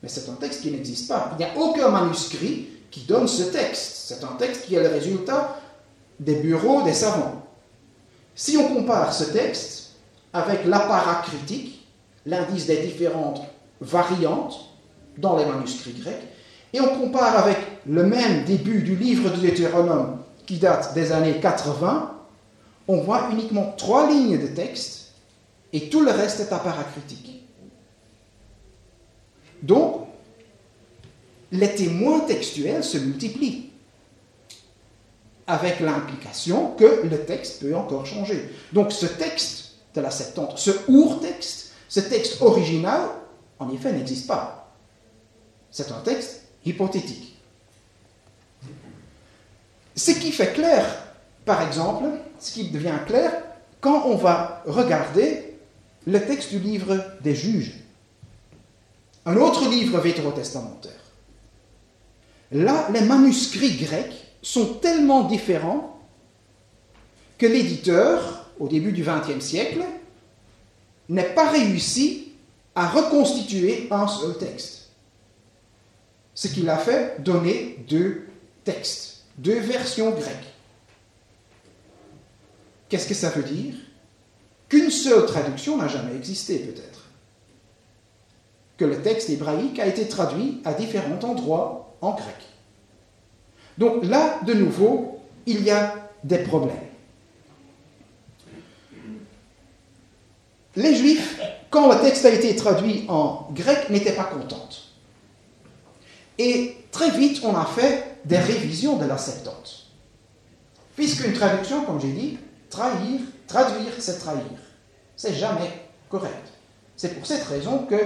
D: Mais c'est un texte qui n'existe pas. Il n'y a aucun manuscrit qui donne ce texte. C'est un texte qui est le résultat des bureaux des savants. Si on compare ce texte avec l'apparat critique, l'indice des différentes variantes dans les manuscrits grecs, et on compare avec le même début du livre de Deutéronome qui date des années 80, on voit uniquement trois lignes de texte et tout le reste est apparat critique. Donc, les témoins textuels se multiplient avec l'implication que le texte peut encore changer. Donc ce texte de la Septante, ce our-texte, ce texte original, en effet, n'existe pas. C'est un texte hypothétique. Ce qui fait clair, par exemple, ce qui devient clair quand on va regarder le texte du livre des juges, un autre livre vétérotestamentaire. Là, les manuscrits grecs sont tellement différents que l'éditeur, au début du XXe siècle, n'a pas réussi à reconstituer un seul texte. Ce qu'il a fait, donner deux textes, deux versions grecques. Qu'est-ce que ça veut dire? Qu'une seule traduction n'a jamais existé, peut-être. Que le texte hébraïque a été traduit à différents endroits en grec. Donc là, de nouveau, il y a des problèmes. Les Juifs, quand le texte a été traduit en grec, n'étaient pas contents. Et très vite, on a fait des révisions de la Septante. Puisqu'une traduction, comme j'ai dit, trahir, traduire, c'est trahir. C'est jamais correct. C'est pour cette raison que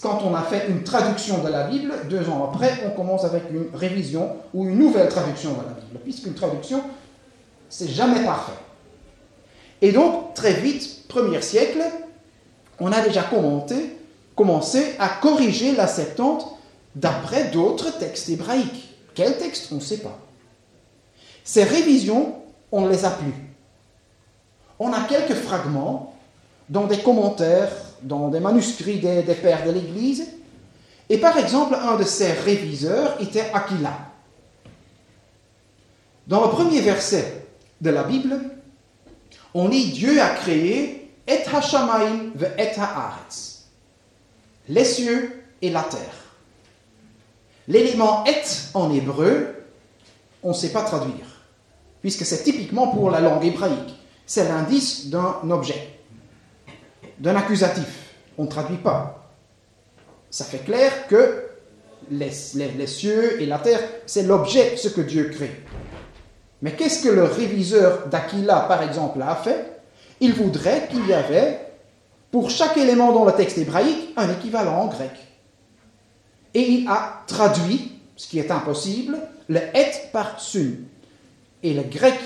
D: quand on a fait une traduction de la Bible, deux ans après, on commence avec une révision ou une nouvelle traduction de la Bible, puisqu'une traduction, c'est jamais parfait. Et donc, très vite, premier siècle, on a déjà commenté, commencé à corriger la Septante d'après d'autres textes hébraïques. Quels textes? On ne sait pas. Ces révisions, on ne les a plus. On a quelques fragments dans des commentaires dans des manuscrits des, pères de l'Église. Et par exemple, un de ces réviseurs était Aquila. Dans le premier verset de la Bible, on lit Dieu a créé et hashamayim ve et haaretz, les cieux et la terre. L'élément et en hébreu, on ne sait pas traduire, puisque c'est typiquement pour la langue hébraïque. C'est l'indice d'un objet d'un accusatif. On ne traduit pas. Ça fait clair que les, les, cieux et la terre, c'est l'objet, ce que Dieu crée. Mais qu'est-ce que le réviseur d'Aquila, par exemple, a fait? Il voudrait qu'il y avait pour chaque élément dans le texte hébraïque un équivalent en grec. Et il a traduit, ce qui est impossible, le et par sun. Et le grec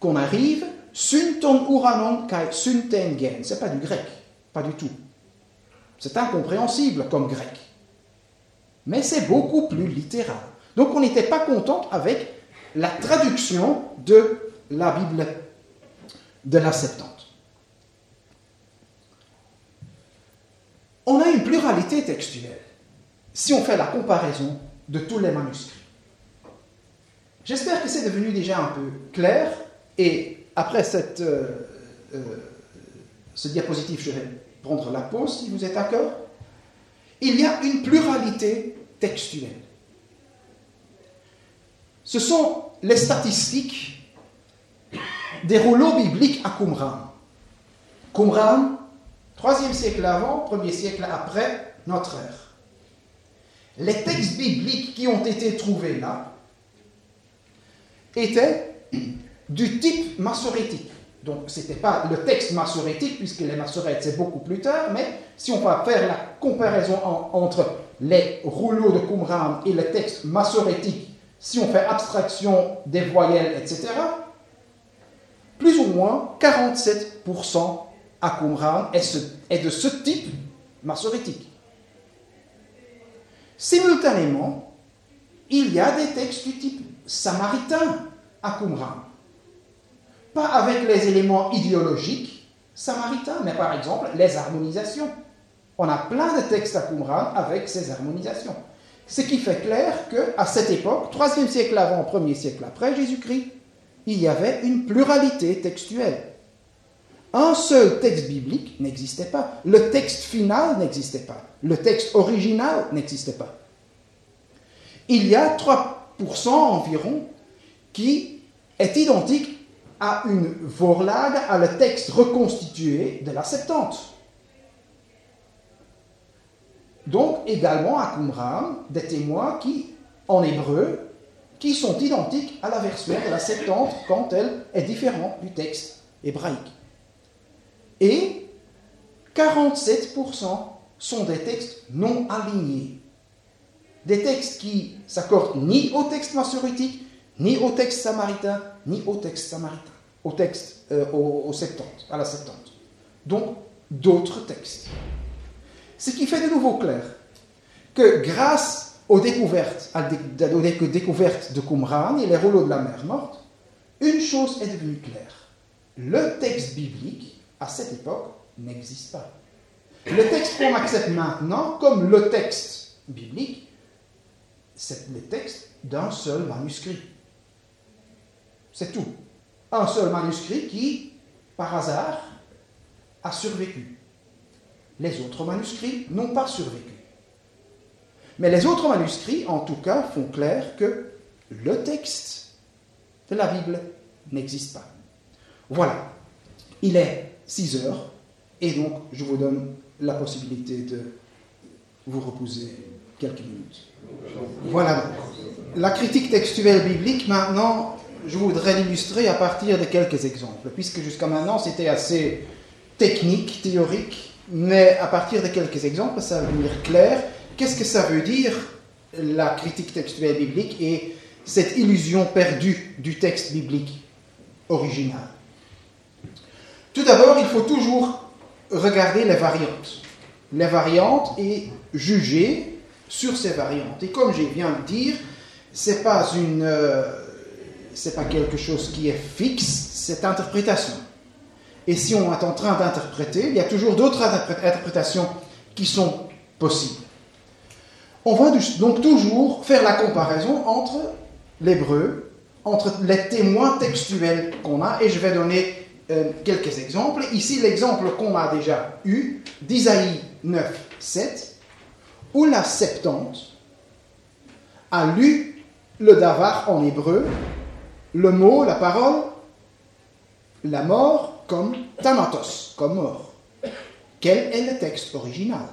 D: qu'on arrive, sun ton uranon kai sun ten gen. C'est pas du grec, pas du tout. C'est incompréhensible comme grec. Mais c'est beaucoup plus littéral. Donc on n'était pas content avec la traduction de la Bible de la Septante. On a une pluralité textuelle si on fait la comparaison de tous les manuscrits. J'espère que c'est devenu déjà un peu clair et après cette, euh, euh, ce diapositive, je vais prendre la pause si vous êtes d'accord. Il y a une pluralité textuelle. Ce sont les statistiques des rouleaux bibliques à Qumran. Qumran, 3e siècle avant, 1er siècle après notre ère. Les textes bibliques qui ont été trouvés là étaient du type massorétique. Donc, ce n'était pas le texte massorétique, puisque les massorètes, c'est beaucoup plus tard, mais si on va faire la comparaison entre les rouleaux de Qumran et le texte massorétique, si on fait abstraction des voyelles, etc., plus ou moins 47% à Qumran est, de ce type massorétique. Simultanément, il y a des textes du type samaritain à Qumran. Pas avec les éléments idéologiques samaritains, mais par exemple les harmonisations. On a plein de textes à Qumran avec ces harmonisations. Ce qui fait clair qu'à cette époque, 3e siècle avant, 1er siècle après Jésus-Christ, il y avait une pluralité textuelle. Un seul texte biblique n'existait pas. Le texte final n'existait pas. Le texte original n'existait pas. Il y a 3% environ qui est identique à une vorlage, à le texte reconstitué de la Septante. Donc également à Qumran, des témoins qui, en hébreu, qui sont identiques à la version de la Septante quand elle est différente du texte hébraïque. Et 47% sont des textes non alignés. Des textes qui s'accordent ni au texte massorétique, ni au texte samaritain, ni au texte samaritain, au texte, euh, au, à la Septante. Donc, d'autres textes. Ce qui fait de nouveau clair que grâce aux découvertes, aux découvertes de Qumran et les rouleaux de la mer morte, une chose est devenue claire. Le texte biblique, à cette époque, n'existe pas. Le texte qu'on accepte maintenant comme le texte biblique, c'est le texte d'un seul manuscrit. C'est tout. Un seul manuscrit qui, par hasard, a survécu. Les autres manuscrits n'ont pas survécu. Mais les autres manuscrits, en tout cas, font clair que le texte de la Bible n'existe pas. Voilà. Il est 6 heures et donc je vous donne la possibilité de vous reposer quelques minutes. Voilà. La critique textuelle biblique, maintenant, je voudrais l'illustrer à partir de quelques exemples, puisque jusqu'à maintenant c'était assez technique, théorique, mais à partir de quelques exemples, ça va devenir clair Qu'est-ce que ça veut dire, la critique textuelle biblique et cette illusion perdue du texte biblique original? Tout d'abord, il faut toujours regarder les variantes. Les variantes et juger sur ces variantes. Et comme je viens de dire, c'est pas une, euh, c'est pas quelque chose qui est fixe, c'est interprétation. Et si on est en train d'interpréter, il y a toujours d'autres interprétations qui sont possibles. On va donc toujours faire la comparaison entre l'hébreu, entre les témoins textuels qu'on a, et je vais donner euh, quelques exemples. Ici, l'exemple qu'on a déjà eu d'Isaïe 9, 7, où la Septante a lu le davar en hébreu, le mot, la parole, la mort comme tamatos, comme mort. Quel est le texte original?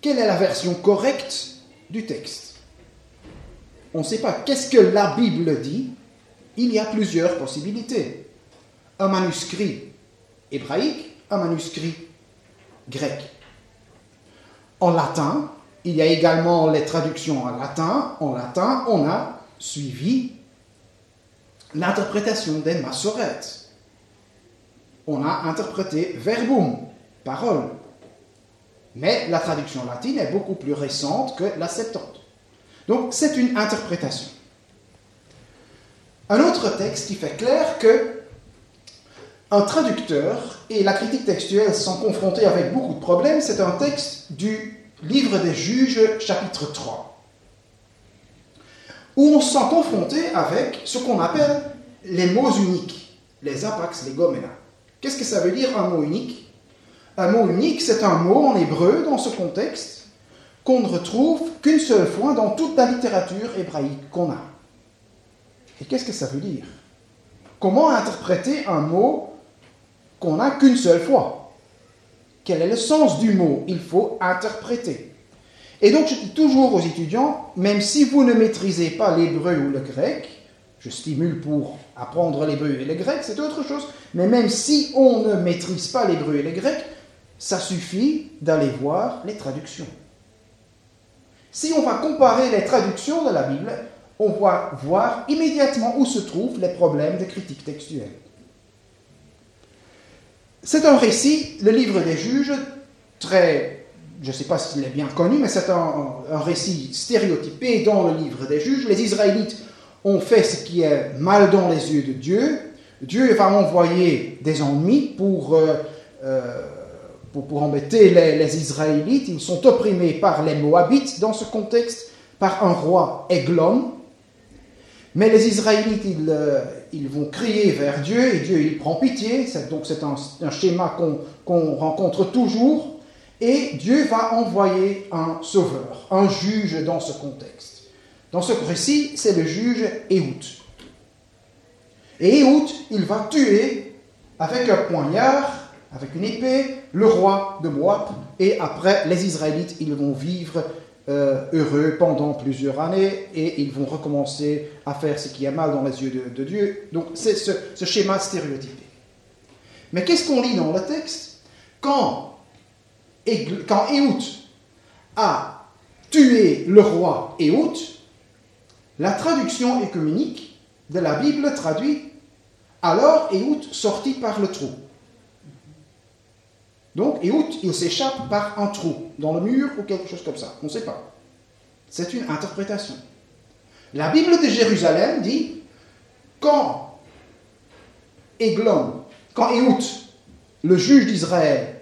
D: Quelle est la version correcte du texte? On ne sait pas. Qu'est-ce que la Bible dit? Il y a plusieurs possibilités. Un manuscrit hébraïque, un manuscrit grec. En latin, il y a également les traductions en latin. En latin, on a suivi l'interprétation des massorètes. On a interprété verbum, parole. Mais la traduction latine est beaucoup plus récente que la Septante. Donc c'est une interprétation. Un autre texte qui fait clair que un traducteur et la critique textuelle sont confrontés avec beaucoup de problèmes, c'est un texte du livre des juges, chapitre 3, où on se sent confronté avec ce qu'on appelle les mots uniques, les apax, les gomena. Qu'est-ce que ça veut dire un mot unique? Un mot unique, c'est un mot en hébreu dans ce contexte qu'on ne retrouve qu'une seule fois dans toute la littérature hébraïque qu'on a. Et qu'est-ce que ça veut dire? Comment interpréter un mot qu'on n'a qu'une seule fois? Quel est le sens du mot? Il faut interpréter. Et donc toujours aux étudiants, même si vous ne maîtrisez pas l'hébreu ou le grec, je stimule pour apprendre l'hébreu et le grec, c'est autre chose, mais même si on ne maîtrise pas l'hébreu et le grec, ça suffit d'aller voir les traductions. Si on va comparer les traductions de la Bible, on va voir immédiatement où se trouvent les problèmes de critique textuelle. C'est un récit, le livre des juges, très, je ne sais pas s'il est bien connu, mais c'est un, récit stéréotypé dans le livre des juges. Les Israélites ont fait ce qui est mal dans les yeux de Dieu. Dieu va envoyer des ennemis pour, euh, euh, pour, embêter les, Israélites. Ils sont opprimés par les Moabites dans ce contexte, par un roi Eglon. Mais les Israélites, ils, euh, ils, vont crier vers Dieu et Dieu, il prend pitié. Donc c'est un, un, schéma qu'on qu rencontre toujours. Et Dieu va envoyer un sauveur, un juge dans ce contexte. Dans ce récit, c'est le juge Ehud. Et Ehud, il va tuer avec un poignard, avec une épée, le roi de Moab. Et après, les Israélites, ils vont vivre euh, heureux pendant plusieurs années et ils vont recommencer à faire ce qui est mal dans les yeux de, de Dieu. Donc c'est ce, ce, schéma stéréotypé. Mais qu'est-ce qu'on lit dans le texte? Quand, quand Ehud a tué le roi Ehud, la traduction écuménique de la Bible traduit alors Ehud sortit par le trou. Donc Ehud, il s'échappe par un trou dans le mur ou quelque chose comme ça. On ne sait pas. C'est une interprétation. La Bible de Jérusalem dit quand Églon, quand Ehud, le juge d'Israël,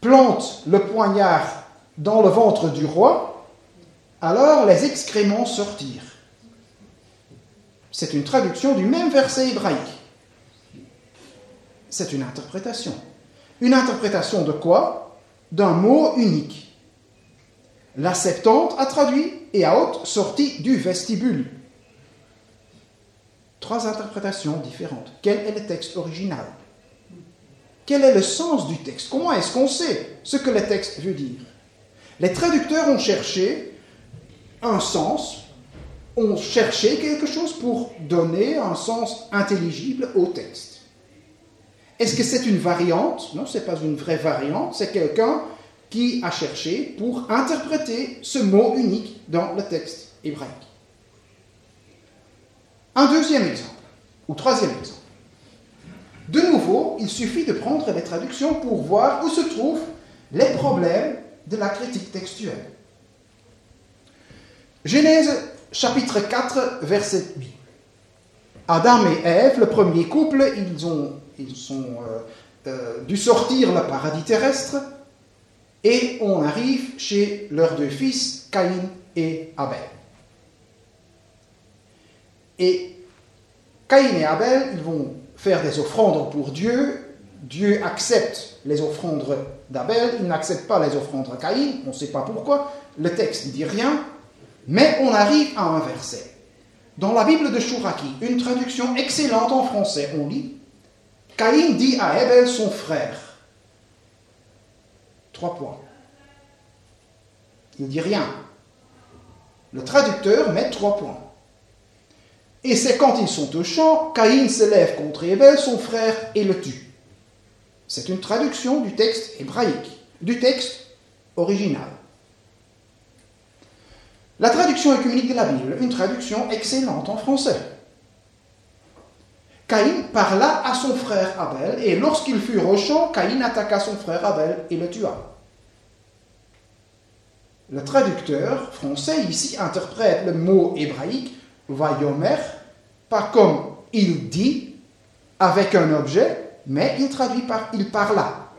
D: plante le poignard dans le ventre du roi, alors les excréments sortirent. C'est une traduction du même verset hébraïque. C'est une interprétation. Une interprétation de quoi? D'un mot unique. La Septante a traduit et a haute sortie du vestibule. Trois interprétations différentes. Quel est le texte original? Quel est le sens du texte? Comment est-ce qu'on sait ce que le texte veut dire? Les traducteurs ont cherché un sens, ont cherché quelque chose pour donner un sens intelligible au texte. Est-ce que c'est une variante? Non, ce n'est pas une vraie variante, c'est quelqu'un qui a cherché pour interpréter ce mot unique dans le texte hébraïque. Un deuxième exemple, ou troisième exemple. De nouveau, il suffit de prendre les traductions pour voir où se trouvent les problèmes de la critique textuelle. Genèse chapitre 4, verset 8. Adam et Ève, le premier couple, ils ont ils euh, euh, dû sortir le paradis terrestre et on arrive chez leurs deux fils, Caïn et Abel. Et Caïn et Abel, ils vont faire des offrandes pour Dieu. Dieu accepte les offrandes d'Abel, il n'accepte pas les offrandes de Caïn, on ne sait pas pourquoi, le texte ne dit rien, mais on arrive à un verset. Dans la Bible de Chouraki, une traduction excellente en français, on lit Caïn dit à Abel son frère. Trois points. Il ne dit rien. Le traducteur met trois points. Et c'est quand ils sont au champ, Caïn se lève contre Abel, son frère, et le tue. C'est une traduction du texte hébraïque, du texte original. La traduction œcuménique de la Bible, une traduction excellente en français. Caïn parla à son frère Abel, et lorsqu'il fut au champ, Caïn attaqua son frère Abel et le tua. Le traducteur français ici interprète le mot hébraïque vayomer pas comme il dit avec un objet, mais il traduit par il parla.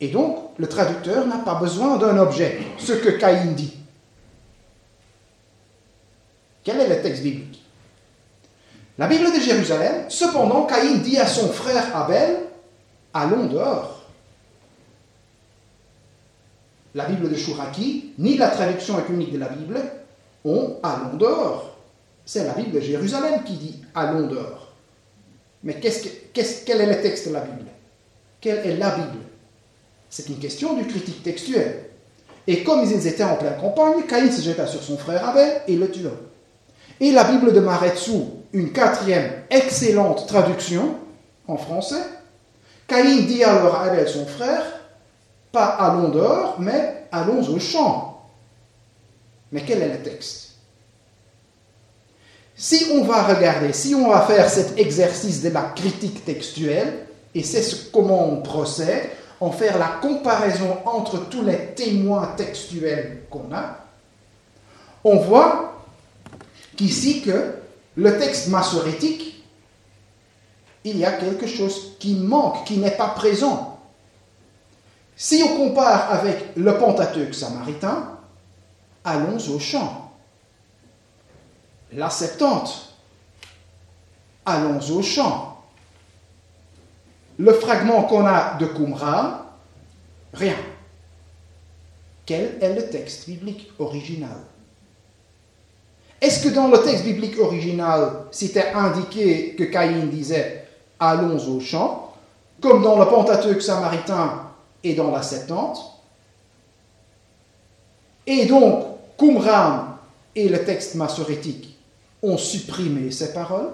D: Et donc, le traducteur n'a pas besoin d'un objet, ce que Caïn dit. Quel est le texte biblique? La Bible de Jérusalem, cependant, Caïn dit à son frère Abel, allons dehors. La Bible de Chouraki, ni la traduction œcuménique de la Bible, ont allons dehors. C'est la Bible de Jérusalem qui dit allons dehors. Mais qu'est-ce que, quel est le texte de la Bible? Quelle est la Bible? C'est une question du critique textuel. Et comme ils étaient en pleine campagne, Caïn se jeta sur son frère Abel et le tua. Et la Bible de Maretsu, une quatrième excellente traduction en français, Caïn dit alors à Abel son frère, pas allons dehors, mais allons au champ. Mais quel est le texte? Si on va regarder, si on va faire cet exercice de la critique textuelle, et c'est ce, comment on procède, en faire la comparaison entre tous les témoins textuels qu'on a, on voit qu'ici que le texte massorétique, il y a quelque chose qui manque, qui n'est pas présent. Si on compare avec le Pentateuque samaritain, allons au champ. La Septante, allons au champ. Le fragment qu'on a de Qumran, rien. Quel est le texte biblique original? Est-ce que dans le texte biblique original, c'était indiqué que Caïn disait Allons au champ, comme dans le Pentateuque samaritain et dans la Septante? Et donc, Qumran et le texte massorétique ont supprimé ces paroles?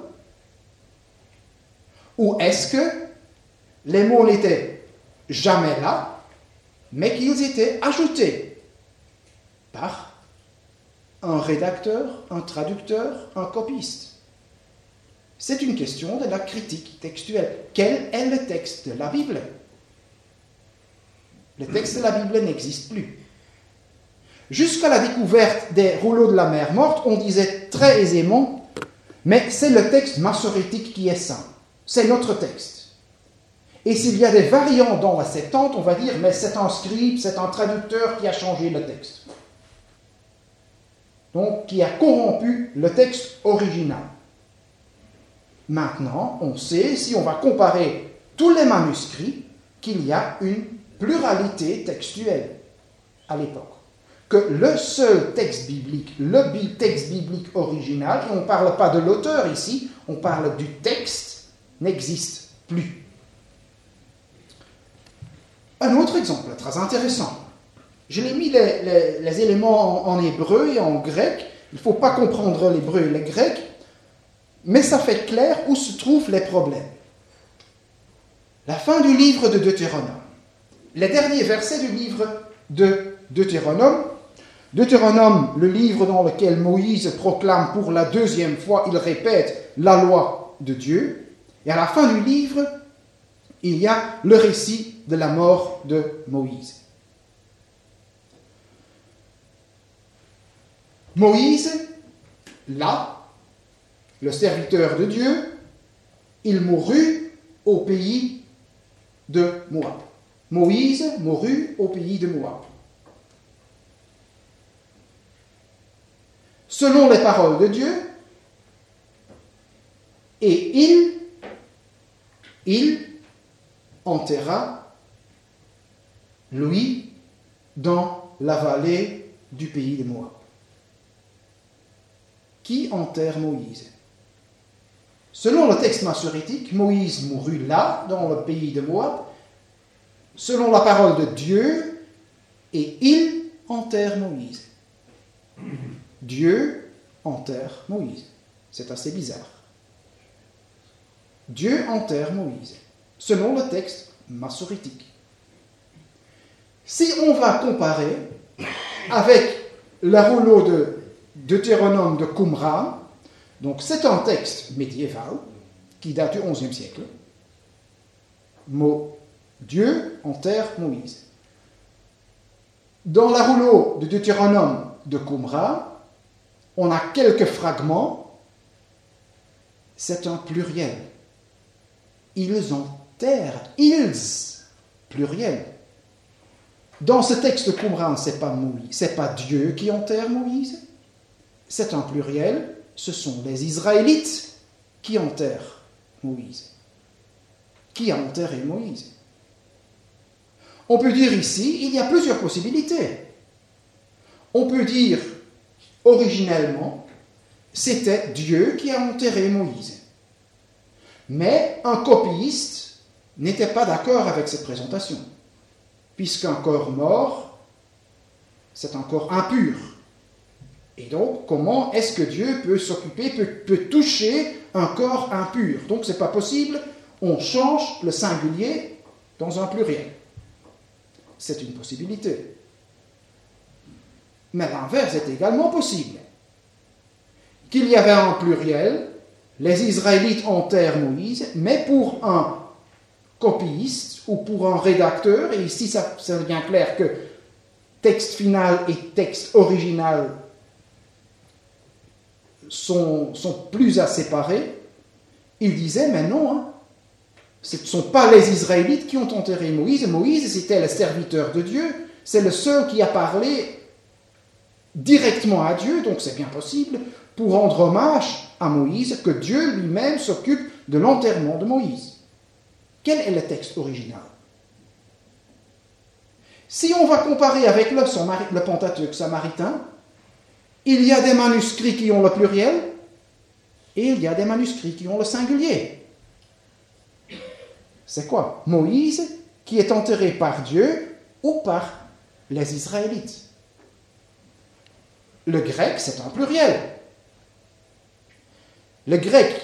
D: Ou est-ce que les mots n'étaient jamais là, mais qu'ils étaient ajoutés par un rédacteur, un traducteur, un copiste? C'est une question de la critique textuelle. Quel est le texte de la Bible? Le texte de la Bible n'existe plus. Jusqu'à la découverte des rouleaux de la mer morte, on disait très aisément, mais c'est le texte massorétique qui est saint. C'est notre texte. Et s'il y a des variantes dans la Septante, on va dire, mais c'est un scribe, c'est un traducteur qui a changé le texte donc qui a corrompu le texte original. Maintenant, on sait, si on va comparer tous les manuscrits, qu'il y a une pluralité textuelle à l'époque. Que le seul texte biblique, le texte biblique original, et on ne parle pas de l'auteur ici, on parle du texte, n'existe plus. Un autre exemple très intéressant. Je l'ai mis les, éléments en, hébreu et en grec. Il ne faut pas comprendre l'hébreu et le grec, mais ça fait clair où se trouvent les problèmes. La fin du livre de Deutéronome. Les derniers versets du livre de Deutéronome. Deutéronome, le livre dans lequel Moïse proclame pour la deuxième fois, il répète la loi de Dieu. Et à la fin du livre, il y a le récit de la mort de Moïse. Moïse, là, le serviteur de Dieu, il mourut au pays de Moab. Moïse mourut au pays de Moab. Selon les paroles de Dieu, et il, enterra lui dans la vallée du pays de Moab qui enterre Moïse? Selon le texte massorétique, Moïse mourut là, dans le pays de Moab, selon la parole de Dieu, et il enterre Moïse. Dieu enterre Moïse. C'est assez bizarre. Dieu enterre Moïse. Selon le texte massorétique. Si on va comparer avec la rouleau de Deutéronome de Qumran, donc c'est un texte médiéval qui date du XIe siècle. Mot Dieu enterre Moïse. Dans la rouleau de Deutéronome de Qumran, on a quelques fragments. C'est un pluriel. Ils enterrent. Ils, pluriel. Dans ce texte Qumran, ce n'est pas c'est pas Dieu qui enterre Moïse. C'est un pluriel. Ce sont les Israélites qui enterrent Moïse. Qui a enterré Moïse? On peut dire ici, il y a plusieurs possibilités. On peut dire, originellement, c'était Dieu qui a enterré Moïse. Mais un copiste n'était pas d'accord avec cette présentation, puisqu'un corps mort, c'est un corps impur. Et donc, comment est-ce que Dieu peut s'occuper, peut, toucher un corps impur? Donc, ce n'est pas possible. On change le singulier dans un pluriel. C'est une possibilité. Mais l'inverse est également possible. Qu'il y avait un pluriel, les Israélites enterrent Moïse, mais pour un copiste ou pour un rédacteur, et ici ça, ça devient clair que texte final et texte original sont, plus à séparer, il disait, mais non, hein, ce ne sont pas les Israélites qui ont enterré Moïse. Moïse, c'était le serviteur de Dieu, c'est le seul qui a parlé directement à Dieu, donc c'est bien possible, pour rendre hommage à Moïse, que Dieu lui-même s'occupe de l'enterrement de Moïse. Quel est le texte original? Si on va comparer avec le, Pentateuque samaritain, il y a des manuscrits qui ont le pluriel et il y a des manuscrits qui ont le singulier. C'est quoi? Moïse qui est enterré par Dieu ou par les Israélites. Le grec, c'est un pluriel. Le grec,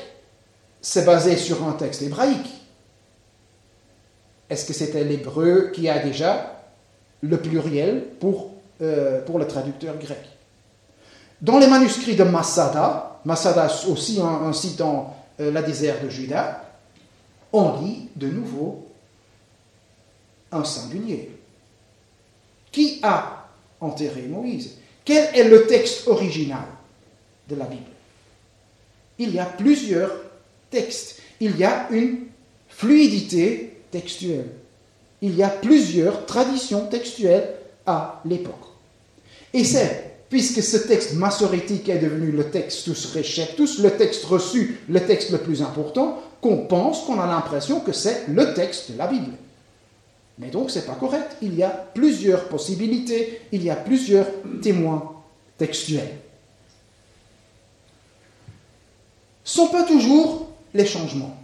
D: c'est basé sur un texte hébraïque. Est-ce que c'était l'hébreu qui a déjà le pluriel pour, euh, pour le traducteur grec? Dans les manuscrits de Masada, Masada aussi un, site dans euh, la désert de Juda, on lit de nouveau un singulier. Qui a enterré Moïse? Quel est le texte original de la Bible? Il y a plusieurs textes. Il y a une fluidité textuelle. Il y a plusieurs traditions textuelles à l'époque. Et c'est puisque ce texte massorétique est devenu le texte tous tous, le texte reçu, le texte le plus important, qu'on pense, qu'on a l'impression que c'est le texte de la Bible. Mais donc c'est pas correct. Il y a plusieurs possibilités, il y a plusieurs témoins textuels. Sont pas toujours les changements.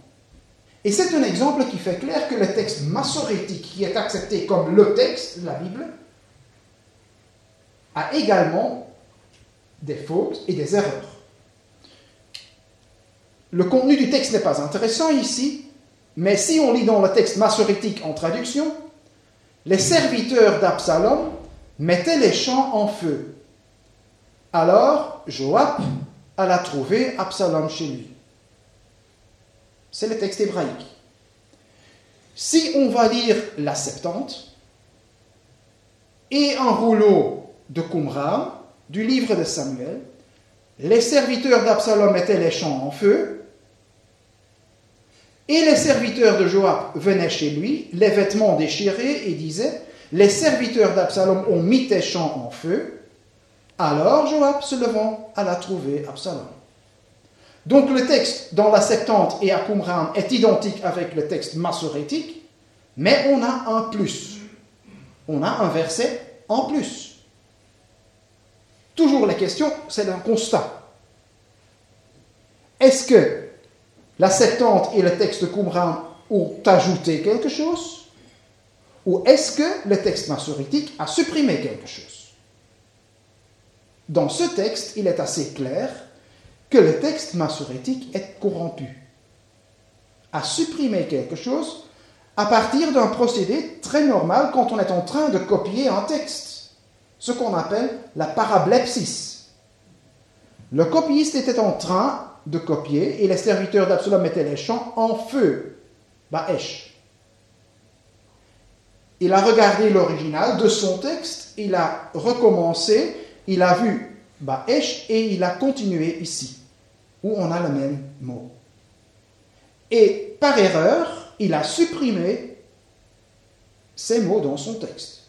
D: Et c'est un exemple qui fait clair que le texte massorétique, qui est accepté comme le texte de la Bible, a également des fautes et des erreurs. Le contenu du texte n'est pas intéressant ici, mais si on lit dans le texte massorétique en traduction, les serviteurs d'Absalom mettaient les champs en feu. Alors Joab alla trouver Absalom chez lui. C'est le texte hébraïque. Si on va lire la Septante et un rouleau de Qumran, du livre de Samuel, les serviteurs d'Absalom mettaient les champs en feu, et les serviteurs de Joab venaient chez lui, les vêtements déchirés, et disaient, les serviteurs d'Absalom ont mis tes champs en feu. Alors Joab, se levant, alla trouver Absalom. Donc le texte dans la Septante et à Qumran est identique avec le texte massorétique, mais on a un plus. On a un verset en plus. Toujours la question, c'est un constat. Est-ce que la Septante et le texte Qumran ont ajouté quelque chose? Ou est-ce que le texte massorétique a supprimé quelque chose? Dans ce texte, il est assez clair que le texte massorétique est corrompu, a supprimé quelque chose, à partir d'un procédé très normal quand on est en train de copier un texte, ce qu'on appelle la parablepsis. Le copiste était en train de copier et les serviteurs d'Absalom mettaient les champs en feu, Baesh. Il a regardé l'original de son texte, il a recommencé, il a vu Baesh et il a continué ici, où on a le même mot. Et par erreur, il a supprimé ces mots dans son texte.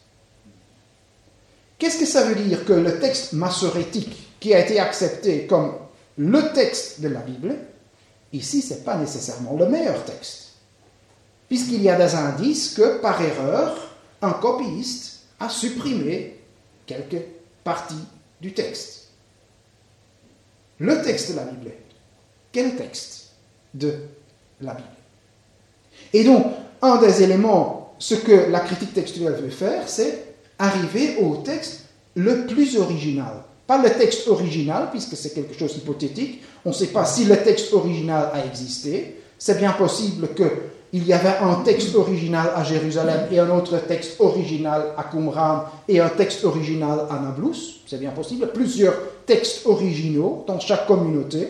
D: Qu'est-ce que ça veut dire que le texte massorétique, qui a été accepté comme le texte de la Bible, ici, ce n'est pas nécessairement le meilleur texte, puisqu'il y a des indices que, par erreur, un copiste a supprimé quelques parties du texte. Le texte de la Bible, quel texte de la Bible? Et donc, un des éléments, ce que la critique textuelle veut faire, c'est arriver au texte le plus original. Pas le texte original, puisque c'est quelque chose d'hypothétique. On ne sait pas si le texte original a existé. C'est bien possible qu'il y avait un texte original à Jérusalem et un autre texte original à Qumran et un texte original à Nablus. C'est bien possible. Plusieurs textes originaux dans chaque communauté.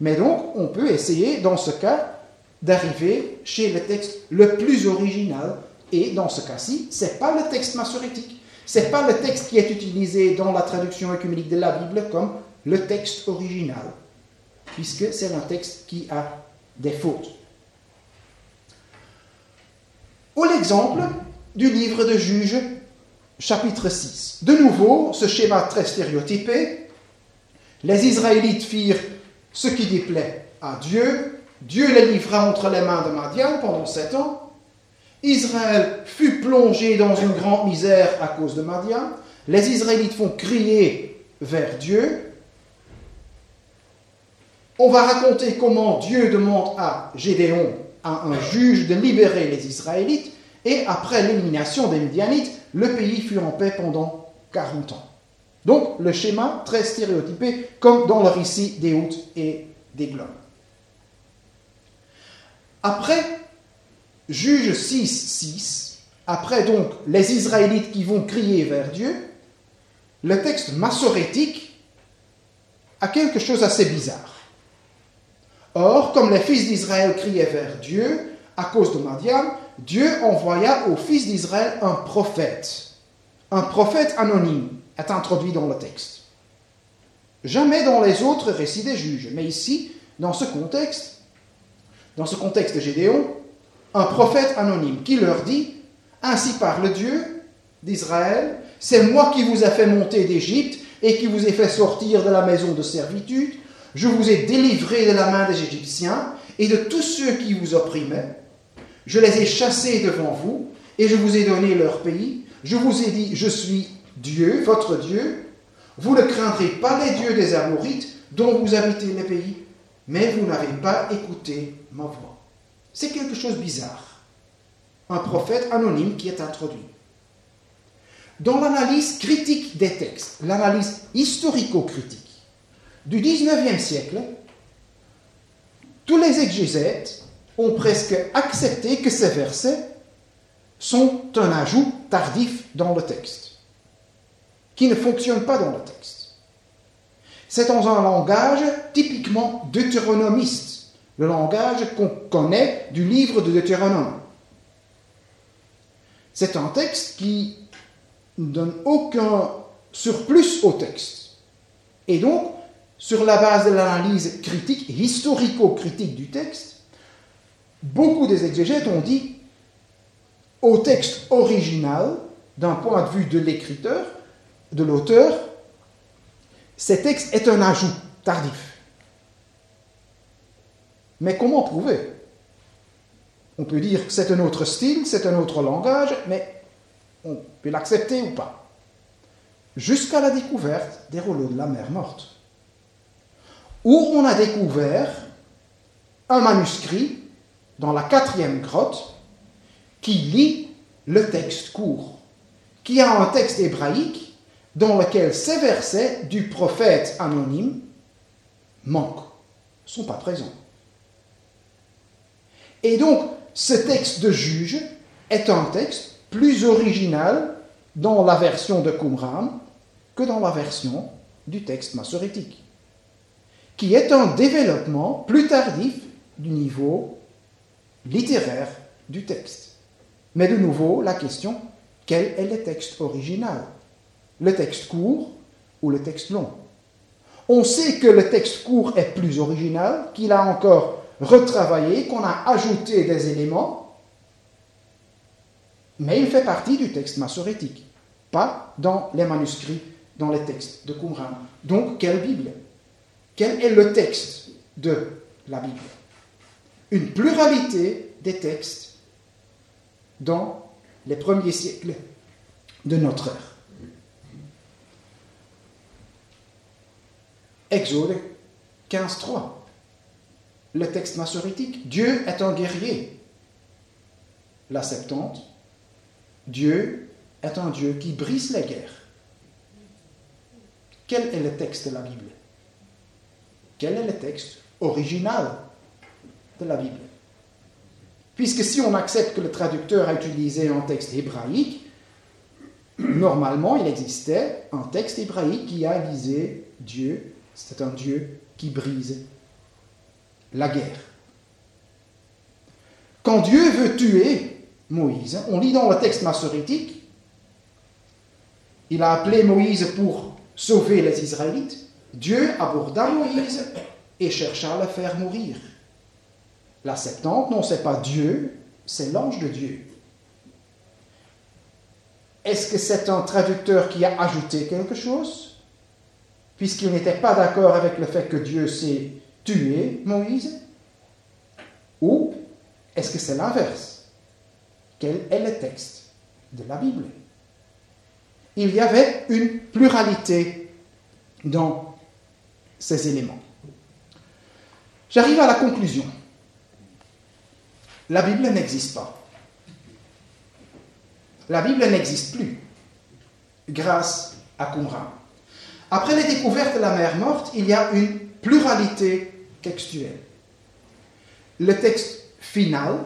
D: Mais donc, on peut essayer, dans ce cas, d'arriver chez le texte le plus original. Et dans ce cas-ci, ce n'est pas le texte massorétique. Ce n'est pas le texte qui est utilisé dans la traduction œcuménique de la Bible comme le texte original, puisque c'est un texte qui a des fautes. Ou l'exemple du livre de Juges, chapitre 6. De nouveau, ce schéma très stéréotypé. Les Israélites firent ce qui déplaît à Dieu. Dieu les livra entre les mains de Madian pendant sept ans. Israël fut plongé dans une grande misère à cause de Madian. Les Israélites font crier vers Dieu. On va raconter comment Dieu demande à Gédéon, à un juge, de libérer les Israélites. Et après l'élimination des Midianites, le pays fut en paix pendant 40 ans. Donc le schéma très stéréotypé, comme dans le récit des Houths et des Globes. Après Juge 6, 6, après donc les Israélites qui vont crier vers Dieu, le texte massorétique a quelque chose d'assez bizarre. Or, comme les fils d'Israël criaient vers Dieu à cause de Madian, Dieu envoya aux fils d'Israël un prophète. Un prophète anonyme est introduit dans le texte. Jamais dans les autres récits des juges, mais ici, dans ce contexte, dans ce contexte de Gédéon, un prophète anonyme qui leur dit, Ainsi parle Dieu d'Israël, c'est moi qui vous ai fait monter d'Égypte et qui vous ai fait sortir de la maison de servitude, je vous ai délivré de la main des Égyptiens et de tous ceux qui vous opprimaient, je les ai chassés devant vous et je vous ai donné leur pays, je vous ai dit, je suis Dieu, votre Dieu, vous ne craindrez pas les dieux des Amorites dont vous habitez les pays, mais vous n'avez pas écouté ma voix. C'est quelque chose de bizarre. Un prophète anonyme qui est introduit. Dans l'analyse critique des textes, l'analyse historico-critique du 19e siècle, tous les exégètes ont presque accepté que ces versets sont un ajout tardif dans le texte, qui ne fonctionne pas dans le texte. C'est dans un langage typiquement deutéronomiste, le langage qu'on connaît du livre de Deutéronome. C'est un texte qui ne donne aucun surplus au texte. Et donc, sur la base de l'analyse critique, historico-critique du texte, beaucoup des exégètes ont dit au texte original, d'un point de vue de l'écriteur, de l'auteur, ce texte est un ajout tardif. Mais comment prouver? On peut dire que c'est un autre style, c'est un autre langage, mais on peut l'accepter ou pas. Jusqu'à la découverte des rouleaux de la mer morte, où on a découvert un manuscrit dans la quatrième grotte qui lit le texte court, qui a un texte hébraïque dans lequel ces versets du prophète anonyme manquent, ne sont pas présents. Et donc, ce texte de juge est un texte plus original dans la version de Qumran que dans la version du texte massorétique, qui est un développement plus tardif du niveau littéraire du texte. Mais de nouveau, la question, quel est le texte original? Le texte court ou le texte long? On sait que le texte court est plus original, qu'il a encore retravaillé, qu'on a ajouté des éléments, mais il fait partie du texte massorétique, pas dans les manuscrits, dans les textes de Qumran. Donc, quelle Bible? Quel est le texte de la Bible? Une pluralité des textes dans les premiers siècles de notre ère. Exode 15.3, le texte massorétique. Dieu est un guerrier. La Septante, Dieu est un Dieu qui brise les guerres. Quel est le texte de la Bible? Quel est le texte original de la Bible? Puisque si on accepte que le traducteur a utilisé un texte hébraïque, normalement il existait un texte hébraïque qui a visé Dieu, c'est un Dieu qui brise la guerre. Quand Dieu veut tuer Moïse, on lit dans le texte massorétique, il a appelé Moïse pour sauver les Israélites. Dieu aborda Moïse et chercha à le faire mourir. La Septante, non, c'est pas Dieu, c'est l'ange de Dieu. Est-ce que c'est un traducteur qui a ajouté quelque chose? Puisqu'il n'était pas d'accord avec le fait que Dieu s'est tué Moïse? Ou est-ce que c'est l'inverse? Quel est le texte de la Bible? Il y avait une pluralité dans ces éléments. J'arrive à la conclusion la Bible n'existe pas. La Bible n'existe plus grâce à Qumran. Après les découvertes de la mer morte, il y a une pluralité textuelle. Le texte final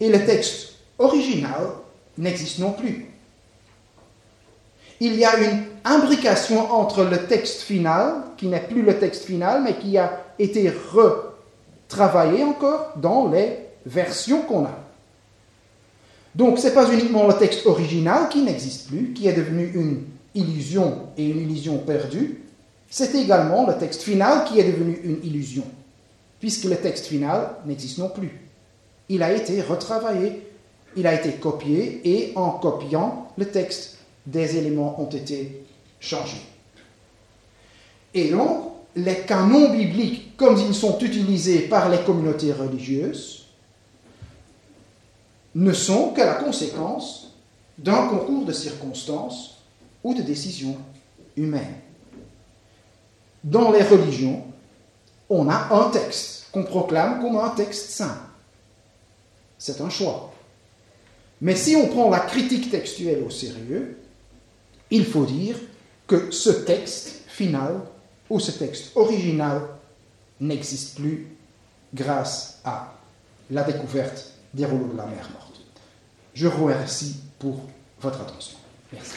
D: et le texte original n'existent non plus. Il y a une imbrication entre le texte final, qui n'est plus le texte final, mais qui a été re travailler encore dans les versions qu'on a. Donc ce n'est pas uniquement le texte original qui n'existe plus, qui est devenu une illusion et une illusion perdue, c'est également le texte final qui est devenu une illusion, puisque le texte final n'existe non plus. Il a été retravaillé, il a été copié, et en copiant le texte, des éléments ont été changés. Et donc, les canons bibliques, comme ils sont utilisés par les communautés religieuses, ne sont que la conséquence d'un concours de circonstances ou de décisions humaines. Dans les religions, on a un texte qu'on proclame comme un texte saint. C'est un choix. Mais si on prend la critique textuelle au sérieux, il faut dire que ce texte final où ce texte original n'existe plus grâce à la découverte des rouleaux de la mer morte. Je vous remercie pour votre attention. Merci.